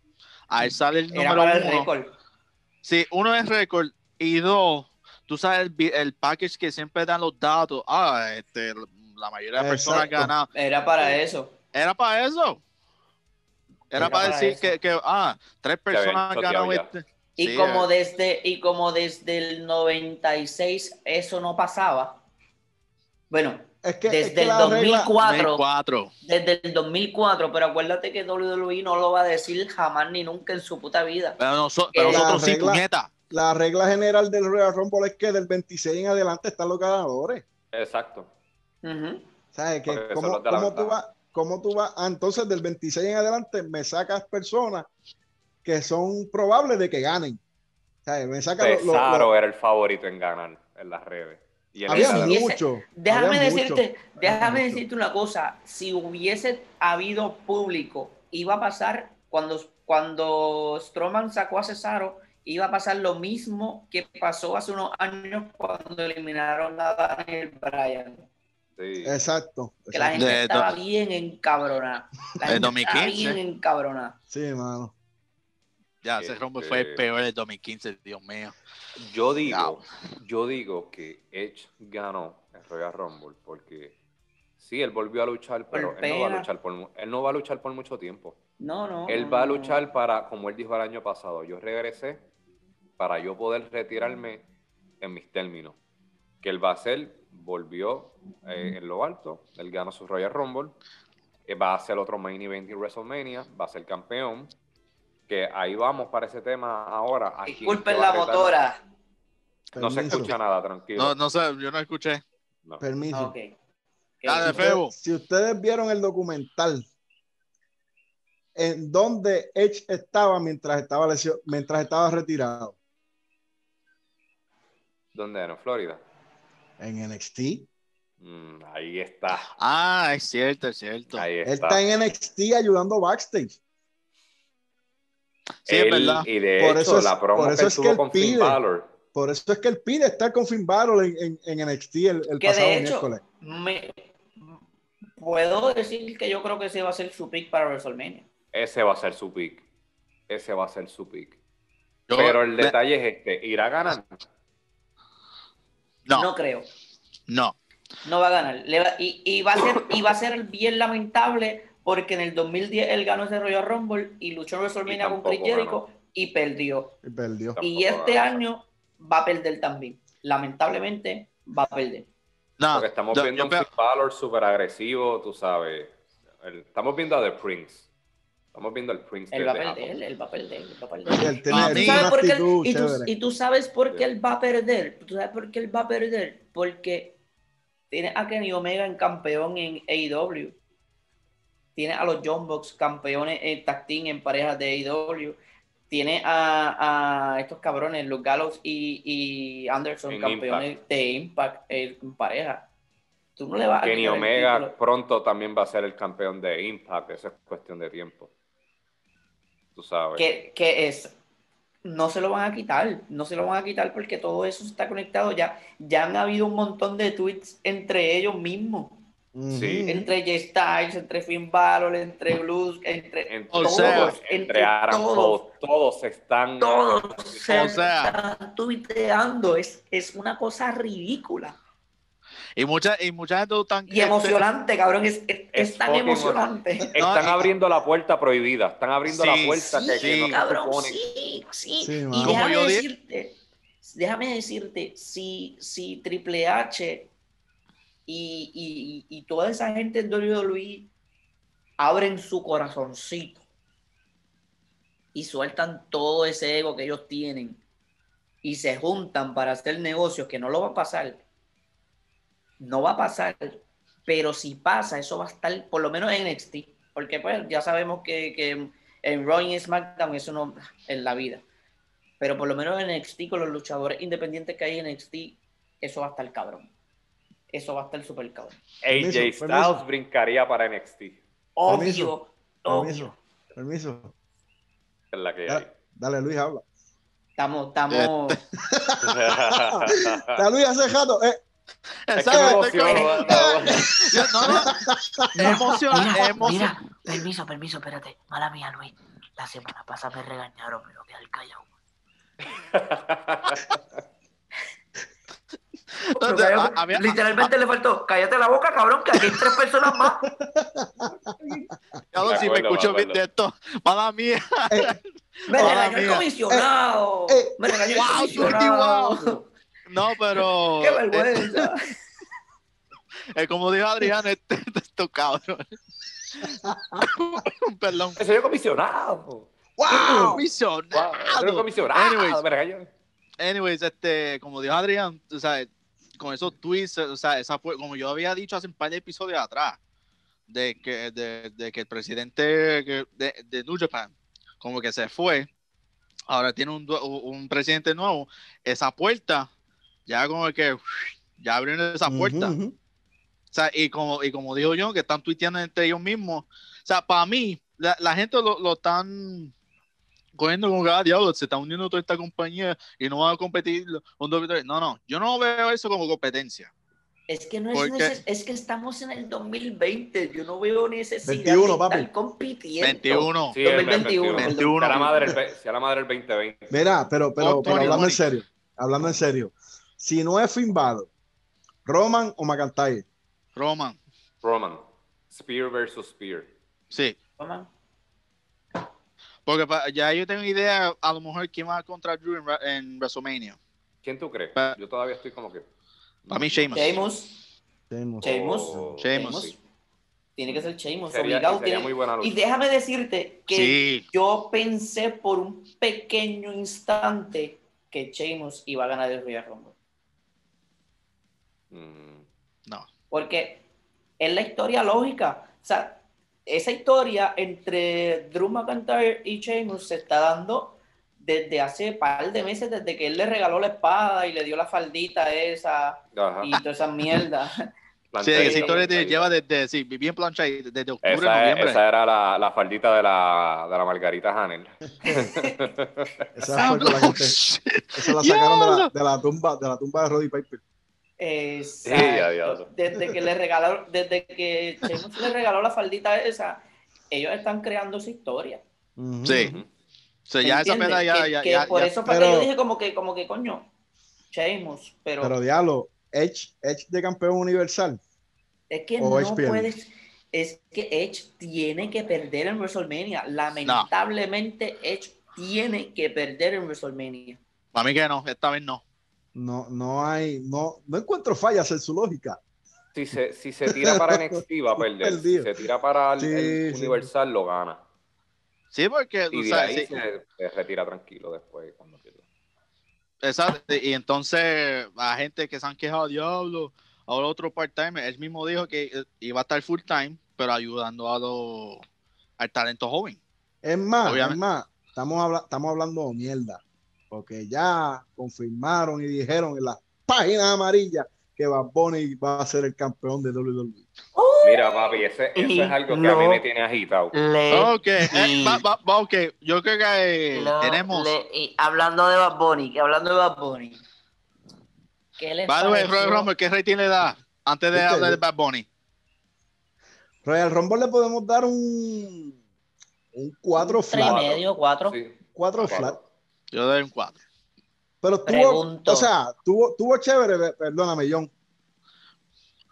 a él sale el Era número para el uno. récord. Sí, uno es récord y dos, tú sabes el, el package que siempre dan los datos. Ah, este, la mayoría de personas ganan. Era para eso. Era para eso. Era, Era para para decir que, que, ah, tres personas ganaron este. Y Sí, como eh. desde y como desde el 96 eso no pasaba. Bueno, Es que, es desde que el la regla- 2004, 2004. desde el 2004, pero acuérdate que WWE no lo va a decir jamás ni nunca en su puta vida. Pero, la nosotros sí, regla- puñeta. la regla general del Royal Rumble es que del 26 en adelante están los ganadores. Exacto. Ujú. ¿Sabes? Que Porque son ¿cómo, los de la cómo tú vas? ¿Cómo tú vas? Ah, entonces, del 26 en adelante me sacas personas que son probables de que ganen. ¿Sabes? Me sacas lo- lo- Cesaro lo- era el favorito en ganar en las redes. Y Había mucho. Déjame había decirte, mucho, déjame había mucho. decirte una cosa. Si hubiese habido público, iba a pasar cuando, cuando Strowman sacó a Cesaro, iba a pasar lo mismo que pasó hace unos años cuando eliminaron a Daniel Bryan. Sí. Exacto. Que la gente De- estaba bien encabronada. La gente 2015. estaba bien encabronada. Sí, mano. Ya, ese Este- rombo fue el peor del 2015, Dios mío. Yo digo, yo digo que Edge ganó el Royal Rumble porque sí, él volvió a luchar, pero él no va a luchar por él no va a luchar por mucho tiempo. No, no. Él no, va a no. luchar para, como él dijo el año pasado, yo regresé para yo poder retirarme en mis términos. Que él va a hacer, volvió eh, en lo alto, él ganó su Royal Rumble, eh, va a hacer otro main event en WrestleMania, va a ser campeón, que ahí vamos para ese tema ahora. ¿A quién Disculpen la motora. No se escucha nada, tranquilo. No, no sé, yo no escuché. No. Permiso. Ok. Dale, Si ustedes- Febo. Si ustedes vieron el documental en donde Edge estaba mientras estaba lesio- mientras estaba retirado ¿Dónde era? ¿En Florida? En NXT. Mm, ahí está. Ah, es cierto, es cierto. Ahí Él está. está en NXT ayudando backstage. Sí, es verdad. Y de Por hecho, eso es- la promo por que eso es que él con Finn pide. Balor. Por eso es que él pide estar con Finn Balor en, en- en NXT el, el Que pasado de hecho, miércoles. me, puedo decir que yo creo que ese va a ser su pick para WrestleMania. Ese va a ser su pick. Ese va a ser su pick. Yo- Pero el me- detalle es este, ¿irá a ganar? No, No no, creo. No va a ganar. Le va- y, y va a ser, y va a ser bien lamentable porque en el 2010 él ganó ese Royal Rumble y luchó en WrestleMania con Chris Jericho y perdió. Y perdió. Y este ganó. año va a perder también. Lamentablemente va a perder. No, Porque estamos yo- viendo yo un Balor súper agresivo, tú sabes. El- estamos viendo a The Prince. Estamos viendo al Prince Él de- va a de él va a perder, él va a perder. Él tiene, Ah, él ¿Tú tiene sabes una por qué él- actitud y, tú, chévere. y tú sabes por qué él va a perder. Tú sabes por qué él va a perder. Porque tiene a Kenny Omega en campeón en AEW. Tiene a los John Box campeones en tag team en parejas de AEW. Tiene a, a estos cabrones, los Gallows y, y Anderson, En campeones de Impact eh, en pareja. Tú no le vas a Kenny el Omega pronto también va a ser el campeón de Impact. Eso es cuestión de tiempo. Tú sabes. que, que es no se lo van a quitar, no se lo van a quitar porque todo eso está conectado ya. Ya han habido un montón de tweets entre ellos mismos. Sí. entre Jay Styles, entre Finn Balor, entre Blues, entre Entre, O todos, sea, entre todos, todos están. todos se O sea. están tuiteando. Es, es una cosa ridícula Y mucha, y mucha gente están y emocionante, cabrón. Es, es, Es es tan emocionante. Están No, y- abriendo la puerta prohibida. Están abriendo Sí, la puerta que, que sí. no cabrón, sí, sí. Sí, y. Como déjame yo decirte, déjame decirte, si, si Triple H y, y- y toda esa gente en WWE abren su corazoncito y sueltan todo ese ego que ellos tienen y se juntan para hacer negocios, que no lo va a pasar, no va a pasar, pero si pasa, eso va a estar por lo menos en NXT, porque pues ya sabemos que, que en Raw y SmackDown eso no en la vida. Pero por lo menos en NXT con los luchadores independientes que hay en NXT, eso va a estar cabrón. Eso va a estar súper cabrón. AJ Permiso, Styles permiso. brincaría para NXT. Obvio, Permiso, obvio. Permiso, permiso. Es la que hay. Dale, dale, Luis, habla. Estamos, estamos. Luis, hace rato. Eh, es que me mira, permiso, permiso, espérate. Mala mía, Luis. La semana pasada me regañaron, me lo quedé callado. Pero cállate, a- a mí- a- literalmente le faltó, cállate la boca, cabrón, que aquí hay tres personas más. Ya lo- Me si me escucho me bien de esto, mala mía. Me Mala regañó el comisionado. Eh, eh. me regañó el Wow, comisionado. Wow. No, pero. Qué vergüenza. eh, eh, como dijo Adrián, este, esto cabrón. Perdón. Ese yo comisionado. ¡Wow! Comisionado. Wow, comisionado. Anyways. Este, como dijo Adrián, o sea, con esos tweets, o sea, esa fue, como yo había dicho hace un par de episodios atrás, de que, de, de que el presidente de, de New Japan, como que se fue, ahora tiene un, un presidente nuevo, esa puerta, ya como que, ya abrieron esa puerta. O sea, y como, y como digo yo, que están tuiteando entre ellos mismos. O sea, para mí, la, la gente lo, lo están cogiendo como que, ah, diablo, se está uniendo toda esta compañía y no van a competir un. No, no, yo no veo eso como competencia. Es que no es neces- es que estamos en el 2020. Yo no veo necesidad 21, de papi. estar compitiendo. 21. Sí, el 2021, 21. Sea la madre sea la madre del 2020. Mira, pero, pero, pero hablando en serio, hablando en serio, si no es Finn Balor, Roman o McIntyre, Roman, Roman. Spear versus Spear. sí. Mamá. Porque ya yo tengo idea, a lo mejor, quién va contra Drew en, en WrestleMania. ¿Quién tú crees? Pa- Yo todavía estoy como que. Para mí, Sheamus. Sheamus. Sheamus. Sheamus. Oh, Sheamus. sí. Tiene que ser Sheamus. Sería, obligado, sería tiene- muy buena lucha. Y déjame decirte que Sí. yo pensé por un pequeño instante que Sheamus iba a ganar el Royal Rumble. No. Porque es la historia lógica. O sea, esa historia entre Drew McIntyre y Sheamus se está dando desde hace par de meses, desde que él le regaló la espada y le dio la faldita esa ajá. y toda esa mierda. Sí, esa historia te lleva desde, sí, bien plancha desde octubre, Esa, es- noviembre. esa era la, la faldita de la, de la Margarita Hanel. Esa fue la gente, esa la sacaron de la, de la tumba, de la tumba de Roddy Piper. Exacto. Desde que le regaló, desde que Sheamus le regaló la faldita esa, ellos están creando esa historia. Sí. O sea, ya esa ¿Entiendes? pena ya, que, ya, que ya- por ya- eso Pero- que yo dije como que, como que coño, Sheamus, pero, Pero diablo, Edge, Edge de campeón universal. Es que no puedes. Es que Edge tiene que perder en WrestleMania. Lamentablemente, Edge tiene que perder en WrestleMania. Para mí que no, esta vez no. No, no hay, no, no encuentro fallas en su lógica. Si se, si se tira para NXT va a perder. Si se tira para el, Sí, el sí. Universal lo gana. Sí, porque, Y o de sea, ahí sí, se, se retira tranquilo después cuando pierda. exacto, y entonces la gente que se han quejado, diablo, ahora otro part-time, él mismo dijo que eh, iba a estar full-time, pero ayudando a los, al talento joven. Es más, Obviamente. es más, estamos, habla- estamos hablando mierda. Porque ya confirmaron y dijeron en las páginas amarillas que Bad Bunny va a ser el campeón de. WWE. Mira, papi, ese, eso es algo que a mí me tiene agitado. Le, Ok, eh, y- va- va- va, ok, yo creo que eh, lo- tenemos... le- y hablando de Bad Bunny, que hablando de Bad Bunny, ¿Qué pareció? Royal Rumble, ¿qué rating le da antes de hablar de Bad Bunny? Royal Rumble le podemos dar un, un 4 Tres y flat. medio, cuatro. Sí. 4 Cuatro. flat. Yo doy un 4. Pero tuvo, Pregunto. o sea, tuvo, tuvo chévere, pe- perdóname, John.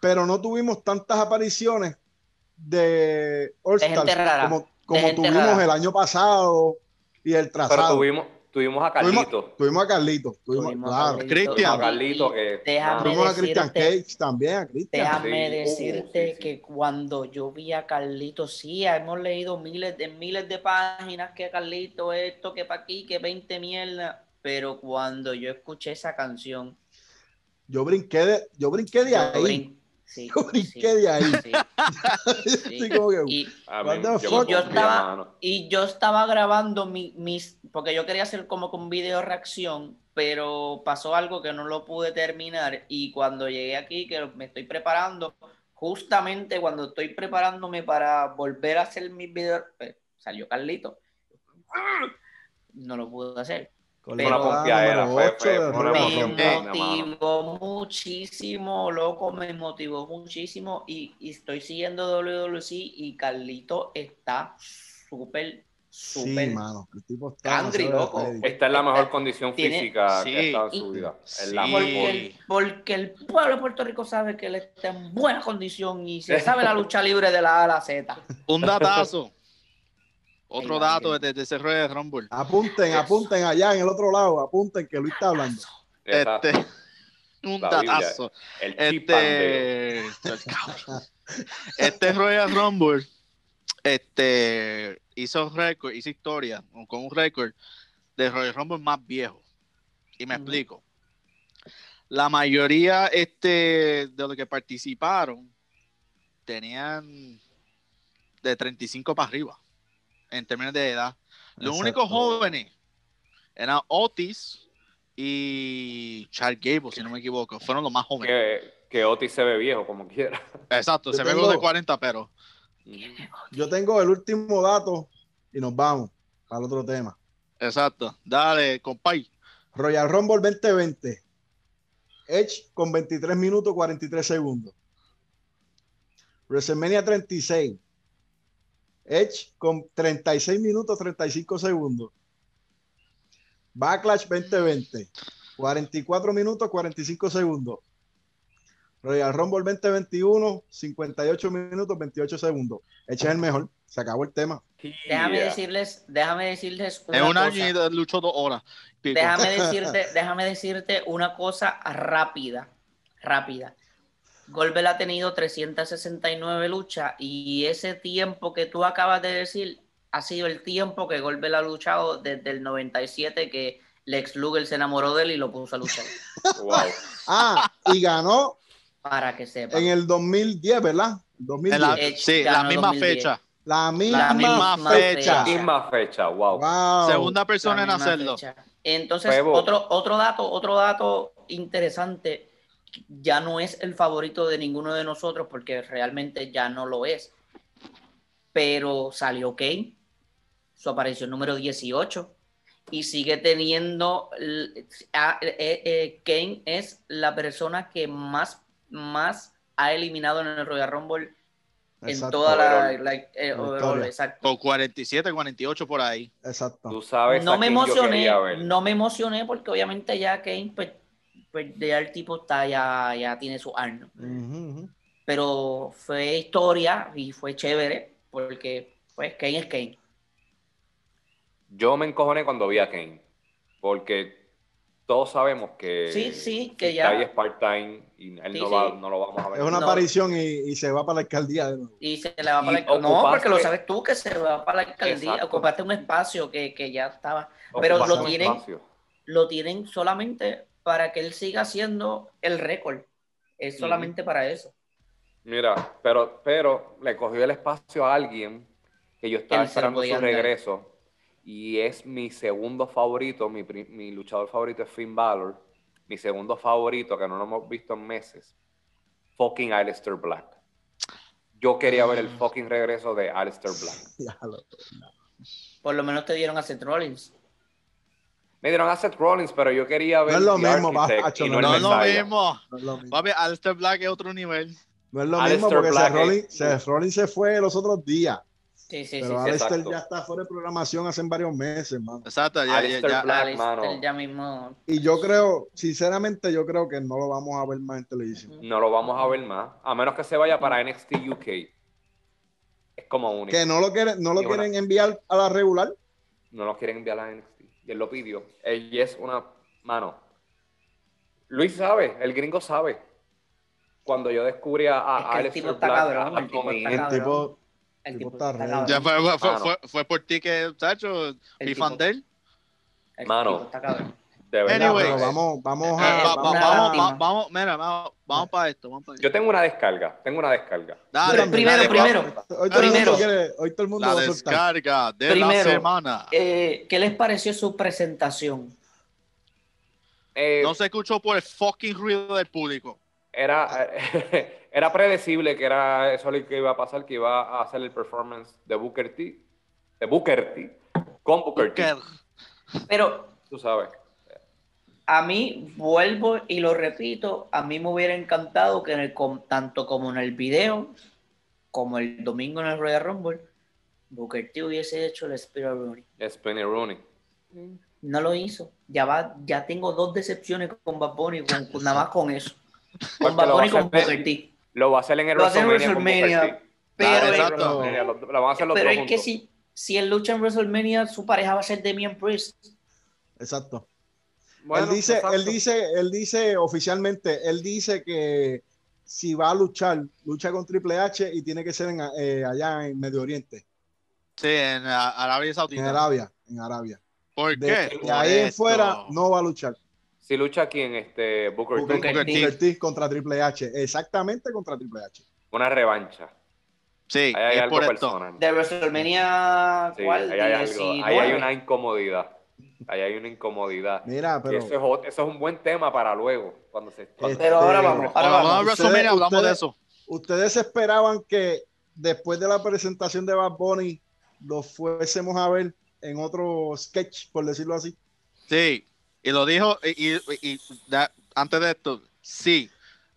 Pero no tuvimos tantas apariciones de All Stars como, tuvimos rara. el año pasado y el Pero trazado. tuvimos, tuvimos a Carlito. Tuvimos a Carlito, tuvimos, Tuvimos a claro. Carlito. Cristian. Tuvimos a Carlito que. Déjame Tuvimos a Christian decirte- Cage también, a Christian. Déjame Sí. decirte Uh, sí, sí. que cuando yo vi a Carlito, sí, hemos leído miles de miles de páginas que Carlito esto, que para aquí, que 20 mierda, pero cuando yo escuché esa canción, Yo brinqué de, yo brinqué de yo ahí. brin- sí, Yo brinqué de ahí. sí, sí. Como que, Y, mí- yo fuck? Estaba- mano. y yo estaba grabando mi- mis, porque yo quería hacer como con video reacción, pero pasó algo que no lo pude terminar y cuando llegué aquí, que me estoy preparando, justamente cuando estoy preparándome para volver a hacer mis videos, pues, salió Carlito. No lo pude hacer. Con Pero- la Una pompeadera, número fue- ocho fue de una Royal Me motivó muchísimo, loco, me motivó muchísimo y, y estoy siguiendo WWC y Carlito está súper, Sí, súper mano. El tipo está demasiado loco. ready. Esta es la mejor condición Tiene- física sí. que ha estado en su vida. Sí. Porque el, porque el pueblo de Puerto Rico sabe que él está en buena condición y se sabe la lucha libre de la A a la Z. Un datazo. Otro dato de, de ese Royal Rumble. Apunten, apunten allá en el otro lado, apunten que Luis está hablando. Este, un La Biblia. datazo. El. Este, este Royal Rumble este, hizo récord, hizo historia con un récord de Royal Rumble más viejo. Y me explico. La mayoría este, de los que participaron tenían de 35 para arriba en términos de edad. Los Exacto. únicos jóvenes eran Otis y Charles Gable, si no me equivoco. Fueron los más jóvenes. Que, que Otis se ve viejo, como quiera. Exacto, Yo se ve tengo- de 40, pero Yo tengo el último dato y nos vamos al otro tema. exacto. Dale, compay. Royal Rumble 2020. Edge con 23 minutos 43 segundos. WrestleMania 36. Edge con 36 minutos 35 segundos. Backlash 2020. 44 minutos 45 segundos. Royal Rumble 2021. 58 minutos 28 segundos. Edge es el mejor. Se acabó el tema. Déjame Yeah. decirles, déjame decirles una En un cosa. año y luchó dos horas. Pico. Déjame decirte, déjame decirte una cosa rápida, rápida. Goldberg ha tenido 369 luchas y ese tiempo que tú acabas de decir ha sido el tiempo que Goldberg ha luchado desde el 97 que Lex Luger se enamoró de él y lo puso a luchar. Wow. Ah, y ganó Para que sepan. en el 2010, ¿verdad? 2010. En la, Edge sí, la misma 2010. fecha. La misma, La misma fecha. fecha. Misma fecha, wow. Wow. Segunda persona en hacerlo. fecha. Entonces, otro, otro dato, otro dato interesante, ya no es el favorito de ninguno de nosotros porque realmente ya no lo es. Pero salió Kane, su aparición número 18, y sigue teniendo. l- a- eh, Kane es la persona que más, más ha eliminado en el Royal Rumble en Exacto, toda la. la- eh, overall, exacto. Con 47, 48 por ahí. Exacto. Tú sabes no me emocioné, no me emocioné porque obviamente ya Kane pues, pues ya el tipo está, ya, ya tiene su ujú. Pero fue historia y fue chévere porque, pues, Kane es Kane. Yo me encojoné cuando vi a Kane, porque todos sabemos que, Sí, sí, que ya- es part-time y él Sí, no, sí. va- no lo vamos a ver. Es una No. aparición y, y se va para la alcaldía de nuevo. Y se le va para la alcaldía. No, porque lo sabes tú que se va para la alcaldía. Exacto. Ocupaste un espacio que, que ya estaba. pero Ocupaste lo tienen-. Lo tienen solamente para que él siga haciendo el récord. Es solamente para eso. Mira, pero, pero le cogió el espacio a alguien que yo estaba Él esperando su regreso y es mi segundo favorito, mi, mi luchador favorito es Finn Balor, mi segundo favorito que no lo hemos visto en meses, fucking Aleister Black. Yo quería ver el Mm. fucking regreso de Aleister Black. Por lo menos te dieron a Seth Rollins. Me dieron a Seth Rollins, pero yo quería ver No es lo mismo, Architect no no, es lo mismo. no es lo mismo. Papi, Alistair Black es otro nivel. No es lo Aleister mismo porque Black Seth Rollins, es- Seth Rollins se fue los otros días. Sí, sí, pero sí. Aleister exacto. ya está fuera de programación hace varios meses, mano. Exacto, ya, ya, Alistair ya. Black. Alistair mano. ya mismo. Y yo creo, sinceramente, yo creo que no lo vamos a ver más en televisión. No lo vamos a ver más, a menos que se vaya para NXT UK. Es como único. Que no lo quieren, no lo quieren enviar a la regular. no nos quieren enviar a NXT. Y él lo pidió. Ella es una mano. Luis sabe, el gringo sabe. Cuando yo descubrí a, a Es que el Aleister tipo está Black, cabrón, a el tipo está El cabrón. tipo, El tipo está cabrón. Ya fue, fue, fue, fue, por ti que, El fui tipo- fan de él. El Mano. tipo está cabrón. De verdad. Anyway. eh, vamos, vamos Eh, a. Una vamos a- vamos, mira, vamos, vamos para esto, vamos para esto. Yo tengo una descarga, tengo una descarga. Dale, Pero primero, dale, primero. Hoy todo, el Primero. mundo quiere, hoy todo el mundo La va a soltar. descarga de Primero. la semana. Eh, ¿Qué les pareció su presentación? Eh, No se escuchó por el fucking ruido del público. era, era predecible que era eso lo que iba a pasar, que iba a hacer el performance de Booker T. De Booker T. Con Booker T. Booker. Pero Tú sabes. A mí, vuelvo y lo repito, a mí me hubiera encantado que en el, tanto como en el video, como el domingo en el Royal Rumble, Booker T hubiese hecho el Spirit Rooney. Rooney. No lo hizo. Ya va, ya tengo dos decepciones con Bad Bunny, con, con- nada más con eso. Con Porque Bad Bunny y con Booker T. Lo va a hacer en el WrestleMania. Pero, exacto. WrestleMania, Lo, lo van a hacer los pero dos es que si, si él lucha en WrestleMania, su pareja va a ser Damian Priest. Exacto. Bueno, él dice, exacto. él dice, él dice oficialmente, él dice que si va a luchar, lucha con Triple H y tiene que ser en, eh, allá en Medio Oriente, Sí, en Arabia en Saudita. Arabia, en Arabia. ¿Por De, qué? de ahí en esto. fuera no va a luchar. Si lucha aquí en este Booker, Booker, T, Booker T. Booker T contra Triple H, exactamente contra Triple H. una revancha. Sí, hay es algo por esto. personal. De WrestleMania, Sí, ¿cuál? ahí hay algo. 19. Ahí hay una incomodidad. Ahí hay una incomodidad. Mira, Y pero eso, es, eso es un buen tema para luego, cuando se... cuando- Pero ahora Este, vamos, ahora Cuando vamos a vamos. WrestleMania Ustedes- hablamos de ustedes- eso. ustedes esperaban que después de la presentación de Bad Bunny lo fuésemos a ver en otro sketch, por decirlo así. Sí, y lo dijo, y, y- y da- antes de esto, sí,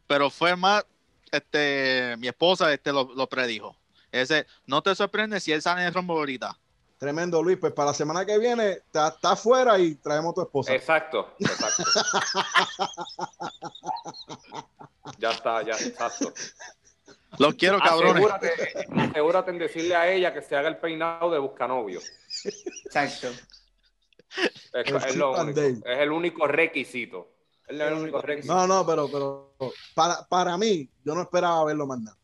pero fue más, este, mi esposa este, lo, lo predijo. Ese, no te sorprende si él sale en el Rumble ahorita. Tremendo, Luis. Pues para la semana que viene está, está afuera y traemos a tu esposa. Exacto, exacto. ya está, ya, exacto. Los quiero, cabrones. Asegúrate, asegúrate en decirle a ella que se haga el peinado de buscanovio. Exacto. Es, El es lo único. Es el único requisito. Es el único requisito. No, no, pero, pero para, para mí, yo no esperaba verlo más nada.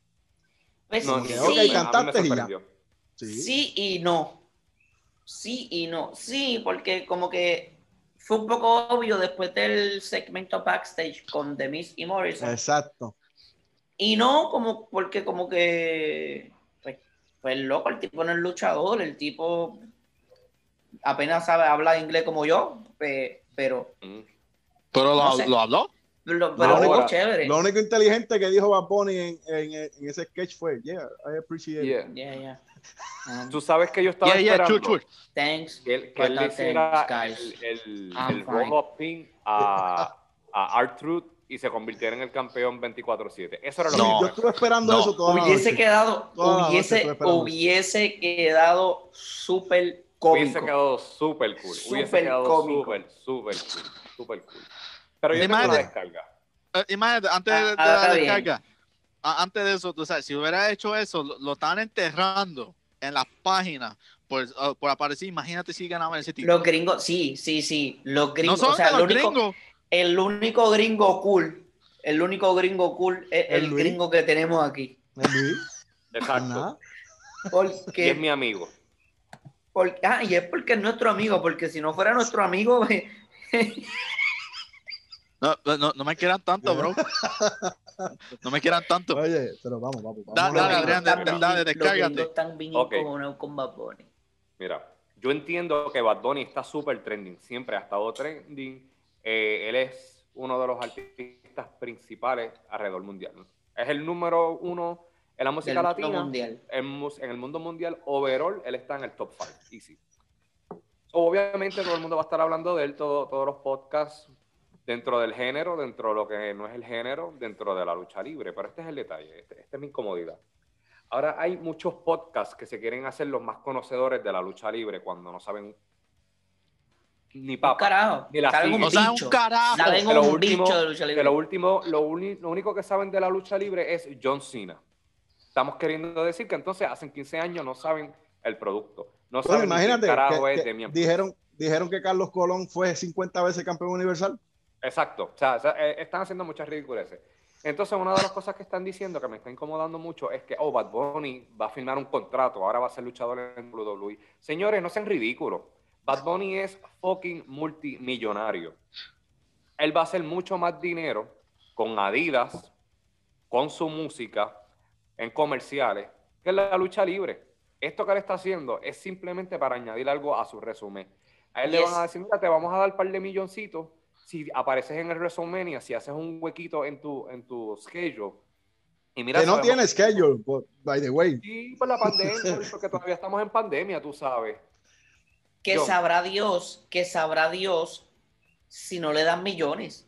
Pues No, sí, ok, a mí me cantaste y ya. sorprendió. Sí. sí y no. Sí y no. Sí, porque como que fue un poco obvio después del segmento backstage con The Miz y Morrison. Exacto. Y no como porque como que pues, pues loco, el tipo no es luchador, el tipo apenas sabe hablar inglés como yo, pe- pero Mm. Pero lo, sé. lo habló. lo, pero Ahora, estuvo chévere. Lo único inteligente que dijo Bad Bunny en, en, en ese sketch fue, yeah, I appreciate it. Yeah. Yeah, yeah. Um, Tú sabes que yo estaba Yeah, yeah, esperando chur, chur. thanks. que él, que él le hiciera thanks, guys. el, el, el roll-up pin a, a R-Truth y se convirtiera en el campeón 24-7. Eso era lo No. Yo estuve esperando No. eso toda Hubiese noche. quedado, Toda hubiese, hubiese quedado súper que hubiese cómico. quedado súper cool. Hubiese Súper quedado cómico. súper, súper cool. Súper cool. Pero yo tengo Imagínate. la descarga. Eh, Imagínate, antes de, de Ah, la bien. descarga, antes de eso, tú sabes, si hubiera hecho eso, lo, lo estaban enterrando en las páginas por, uh, por aparecer. Imagínate si ganaban ese título. Los gringos, sí, sí, sí. Los gringos, o sea, los el único, gringos. el único gringo cool, el único gringo cool es El el gringo que tenemos aquí. ¿Eh, Luis? Exacto. Nada. Y es Porque, mi amigo. porque- ah, y es porque es nuestro amigo, porque si no fuera nuestro amigo, No, no, no me quieran tanto, bro. No me quieran tanto. Oye, pero vamos, vamos. vamos dale, Adrián, dale, los descárgate. están bien Ok. encojonados con Bad Bunny. Mira, yo entiendo que Bad Bunny está súper trending, siempre ha estado trending. Eh, él es uno de los artistas principales alrededor mundial. Es el número uno en la Del música mundo latina, mundial. en el mundo mundial, overall, él está en el top 5, easy. Obviamente todo el mundo va a estar hablando de él, todo- todos los podcasts, dentro del género, dentro de lo que no es el género, dentro de la lucha libre, pero este es el detalle, este- esta es mi incomodidad. Ahora hay muchos podcasts que se quieren hacer los más conocedores de la lucha libre cuando no saben ni Un papa. carajo. Ni la Saben un. O sea, un carajo. Saben Que lo un último- bicho de lucha Que libre. lo último, lo, uni- lo único que saben de la lucha libre es John Cena. Estamos queriendo decir que entonces hace 15 años no saben el producto. No Bueno, saben ni imagínate, qué carajo que- es que Damian Priest. dijeron, dijeron que Carlos Colón fue 50 veces campeón universal. Exacto. O sea, eh, están haciendo muchas ridiculeces. Entonces, una de las cosas que están diciendo que me está incomodando mucho es que, oh, Bad Bunny va a firmar un contrato, ahora va a ser luchador en WWE. Señores, no sean ridículos. Bad Bunny es fucking multimillonario. Él va a hacer mucho más dinero con Adidas, con su música, en comerciales, que en la lucha libre. Esto que él está haciendo es simplemente para añadir algo a su resumen. A él le van a decir, mira, te vamos a dar un par de milloncitos si apareces en el WrestleMania, si haces un huequito en tu, en tu schedule. Y mira, que no sabemos- tiene schedule, by the way. Sí, por la pandemia, porque todavía estamos en pandemia, tú sabes. que Yo. sabrá Dios, que sabrá Dios si no le dan millones.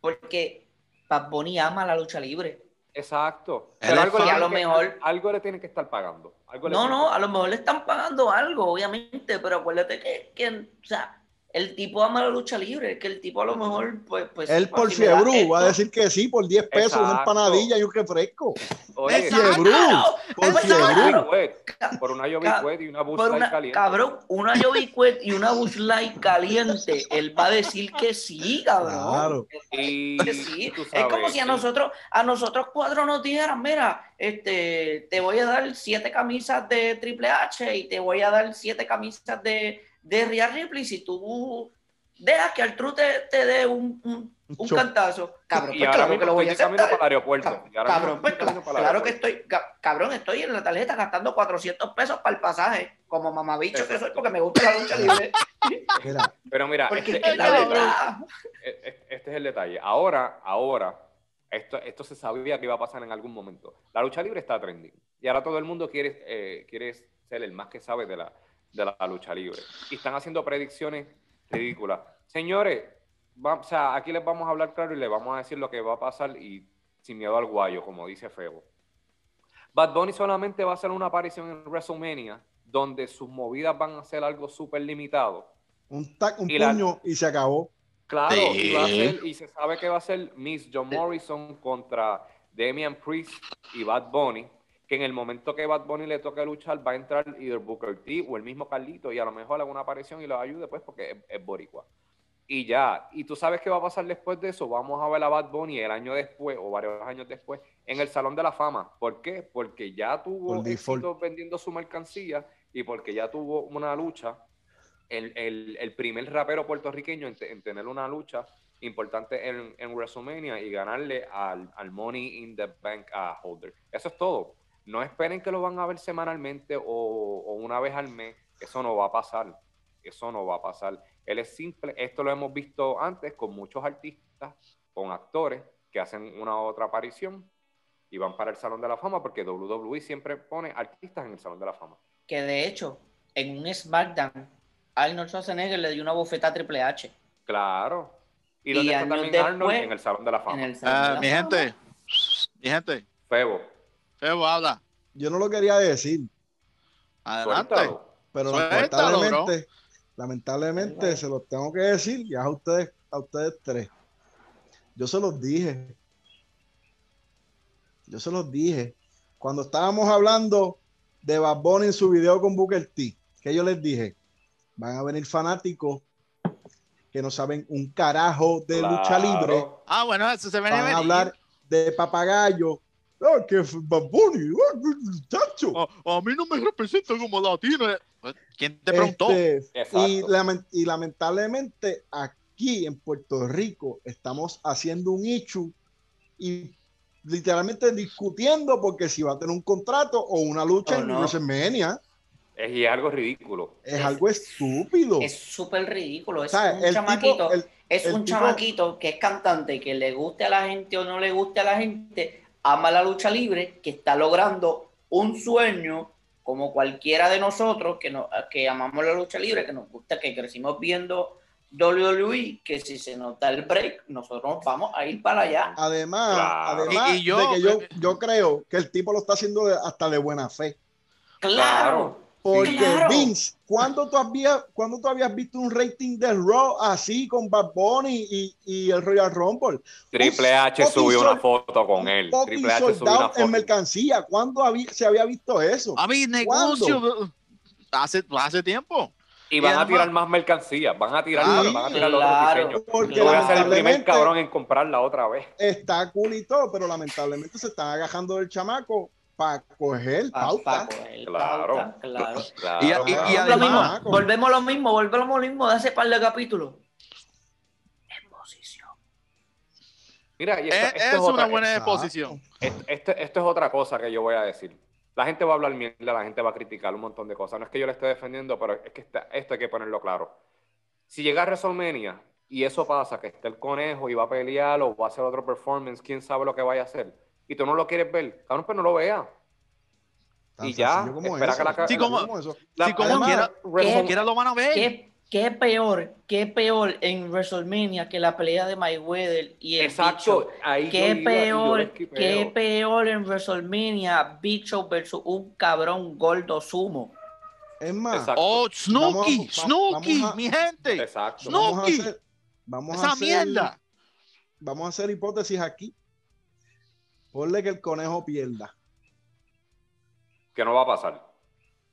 Porque Bad Bunny ama la lucha libre. Exacto. Pero algo, le A lo que- mejor- algo le tienen que estar pagando. Algo No, no, a lo mejor le están pagando algo, obviamente, pero acuérdate que, que, o sea, el tipo ama la lucha libre, que el tipo a lo mejor, pues, pues Él por si Fiebru va a decir que sí, por 10 pesos, una empanadilla y un refresco. Oye, Fiebru, por por una Jovi Ca- Wet y una Bush Por Light una, caliente. cabrón, una Jovi Quet y una Bush Light caliente, él va a decir que sí, cabrón. Claro. Y Que sí. tú Es sabes, como si a nosotros, a nosotros cuatro nos dijeran, mira, este, te voy a dar siete camisas de Triple H y te voy a dar siete camisas de, de Rhea Ripley si tú dejas que Arturo te, te dé un, un, cantazo. Cabrón, Y pues ahora claro que lo voy a aceptar. para el aeropuerto. Cab- Cabrón, pues para el claro que estoy, ca- cabrón, estoy en la tarjeta gastando 400 pesos para el pasaje, como mamabicho que soy porque me gusta la lucha libre. Pero mira, este, es la este- verdad. este- este es el detalle. Ahora, ahora, esto, esto se sabía que iba a pasar en algún momento. La lucha libre está trending. Y ahora todo el mundo quiere, eh, quiere ser el más que sabe de la, de la lucha libre. Y están haciendo predicciones ridículas. Señores, va- o sea, aquí les vamos a hablar claro y les vamos a decir lo que va a pasar y sin miedo al guayo, como dice Febo. Bad Bunny solamente va a hacer una aparición en WrestleMania donde sus movidas van a ser algo súper limitado. un tac, un Y la- puño y se acabó. Claro, Sí. y, va a ser- y se sabe que va a ser Miss John Morrison contra Damian Priest y Bad Bunny, que en el momento que Bad Bunny le toque luchar va a entrar either Booker T o el mismo Carlito y a lo mejor haga una aparición y lo ayude pues porque es, es boricua. Y ya, y tú sabes qué va a pasar después de eso, vamos a ver a Bad Bunny el año después o varios años después en el Salón de la Fama. ¿Por qué? Porque ya tuvo éxito vendiendo su mercancía y porque ya tuvo una lucha el, el- el primer rapero puertorriqueño en tener una lucha importante en, en WrestleMania y ganarle al, al Money in the Bank a Holder. Eso es todo. No esperen que lo van a ver semanalmente o, o una vez al mes. Eso no va a pasar. Eso no va a pasar. Él es simple. Esto lo hemos visto antes con muchos artistas, con actores que hacen una otra aparición y van para el Salón de la Fama porque WWE siempre pone artistas en el Salón de la Fama. Que de hecho, en un SmackDown, Arnold Schwarzenegger le dio una bofeta a Triple H. Claro. ¿Y Y está años también Arnold? En el Salón de la Fama. En el Salón Ah, de la mi Fama. gente, mi gente, Febo, Febo, habla. Yo no lo quería decir, Adelante. suéltalo. pero Suéltalo, lamentablemente, lamentablemente se los tengo que decir ya a ustedes, a ustedes tres. Yo se los dije. Yo se los dije. Cuando estábamos hablando de Bad Bunny en su video con Booker T, que yo les dije, van a venir fanáticos que no saben un carajo de lucha libre, Ah, bueno, eso se van venía a venir. hablar de papagayo. Ah, que Bad Bunny, ah, muchacho. A, a mí no me representa como latino. ¿Quién te preguntó? Este, y, lamen- y lamentablemente aquí en Puerto Rico estamos haciendo un ichu y literalmente discutiendo porque si va a tener un contrato o una lucha O en no. WrestleMania Es, y algo ridículo. es Es- algo estúpido. Es súper ridículo. Es ¿Sabes? un El tipo- chamaquito. el- es el un tipo- chamaquito que es cantante, que le guste a la gente o no le guste a la gente, ama la lucha libre, que está logrando un sueño como cualquiera de nosotros que, no, que amamos la lucha libre, que nos gusta, que crecimos viendo WWE, que si se nos da el break, nosotros vamos a ir para allá. además, Claro. además Y- y yo- de que yo, yo creo que el tipo lo está haciendo hasta de buena fe. Claro. Porque Claro. Vince, ¿cuándo tú, habías, ¿cuándo tú habías visto un rating de Raw así con Bad Bunny y, y el Royal Rumble? Triple H subió una foto con él. Triple H subió una foto. en mercancía. ¿Cuándo había- se había visto eso? A mí, negocio. Hace, hace tiempo. Y van Y a tirar más mercancía. Van a tirar, van a tirar claro. otro diseño. Porque Yo voy a ser el primer cabrón en comprarla otra vez. Está cool y todo, pero lamentablemente se están agajando del chamaco para coger Pa- pauta. pa coger Claro. pauta, claro. Claro, Y- y- y Volvemos lo además- mismo, volvemos a lo mismo, volvemos a lo mismo de hace par de capítulos. Exposición. Mira, y esto, Es, esto es es una otra- buena exposición. Esto, esto- esto es otra cosa que yo voy a decir. La gente va a hablar mierda, la gente va a criticar un montón de cosas. No es que yo le esté defendiendo, pero es que está- esto hay que ponerlo claro. Si llega a WrestleMania y eso pasa, que está el conejo y va a pelear o va a hacer otro performance, quién sabe lo que vaya a hacer, y tú no lo quieres ver, cabrón, pues no lo veas. Y ya, como espera eso, que la- Sí, como- como eso. La- Sí, como además, quiera, Wrestle- como quiera lo van a ver. ¿Qué, qué peor, qué peor en WrestleMania que la pelea de Mayweather y el Exacto, Bicho? ahí ¿Qué peor, qué peor en WrestleMania Bicho versus un cabrón gordo sumo? Es más, Exacto. Oh, Snooki, Snooki, mi gente. Exacto. No. vamos a Snooki. hacer, vamos a Esa hacer- mierda. Vamos a hacer hipótesis aquí. Ponle que el conejo pierda. Que no va a pasar.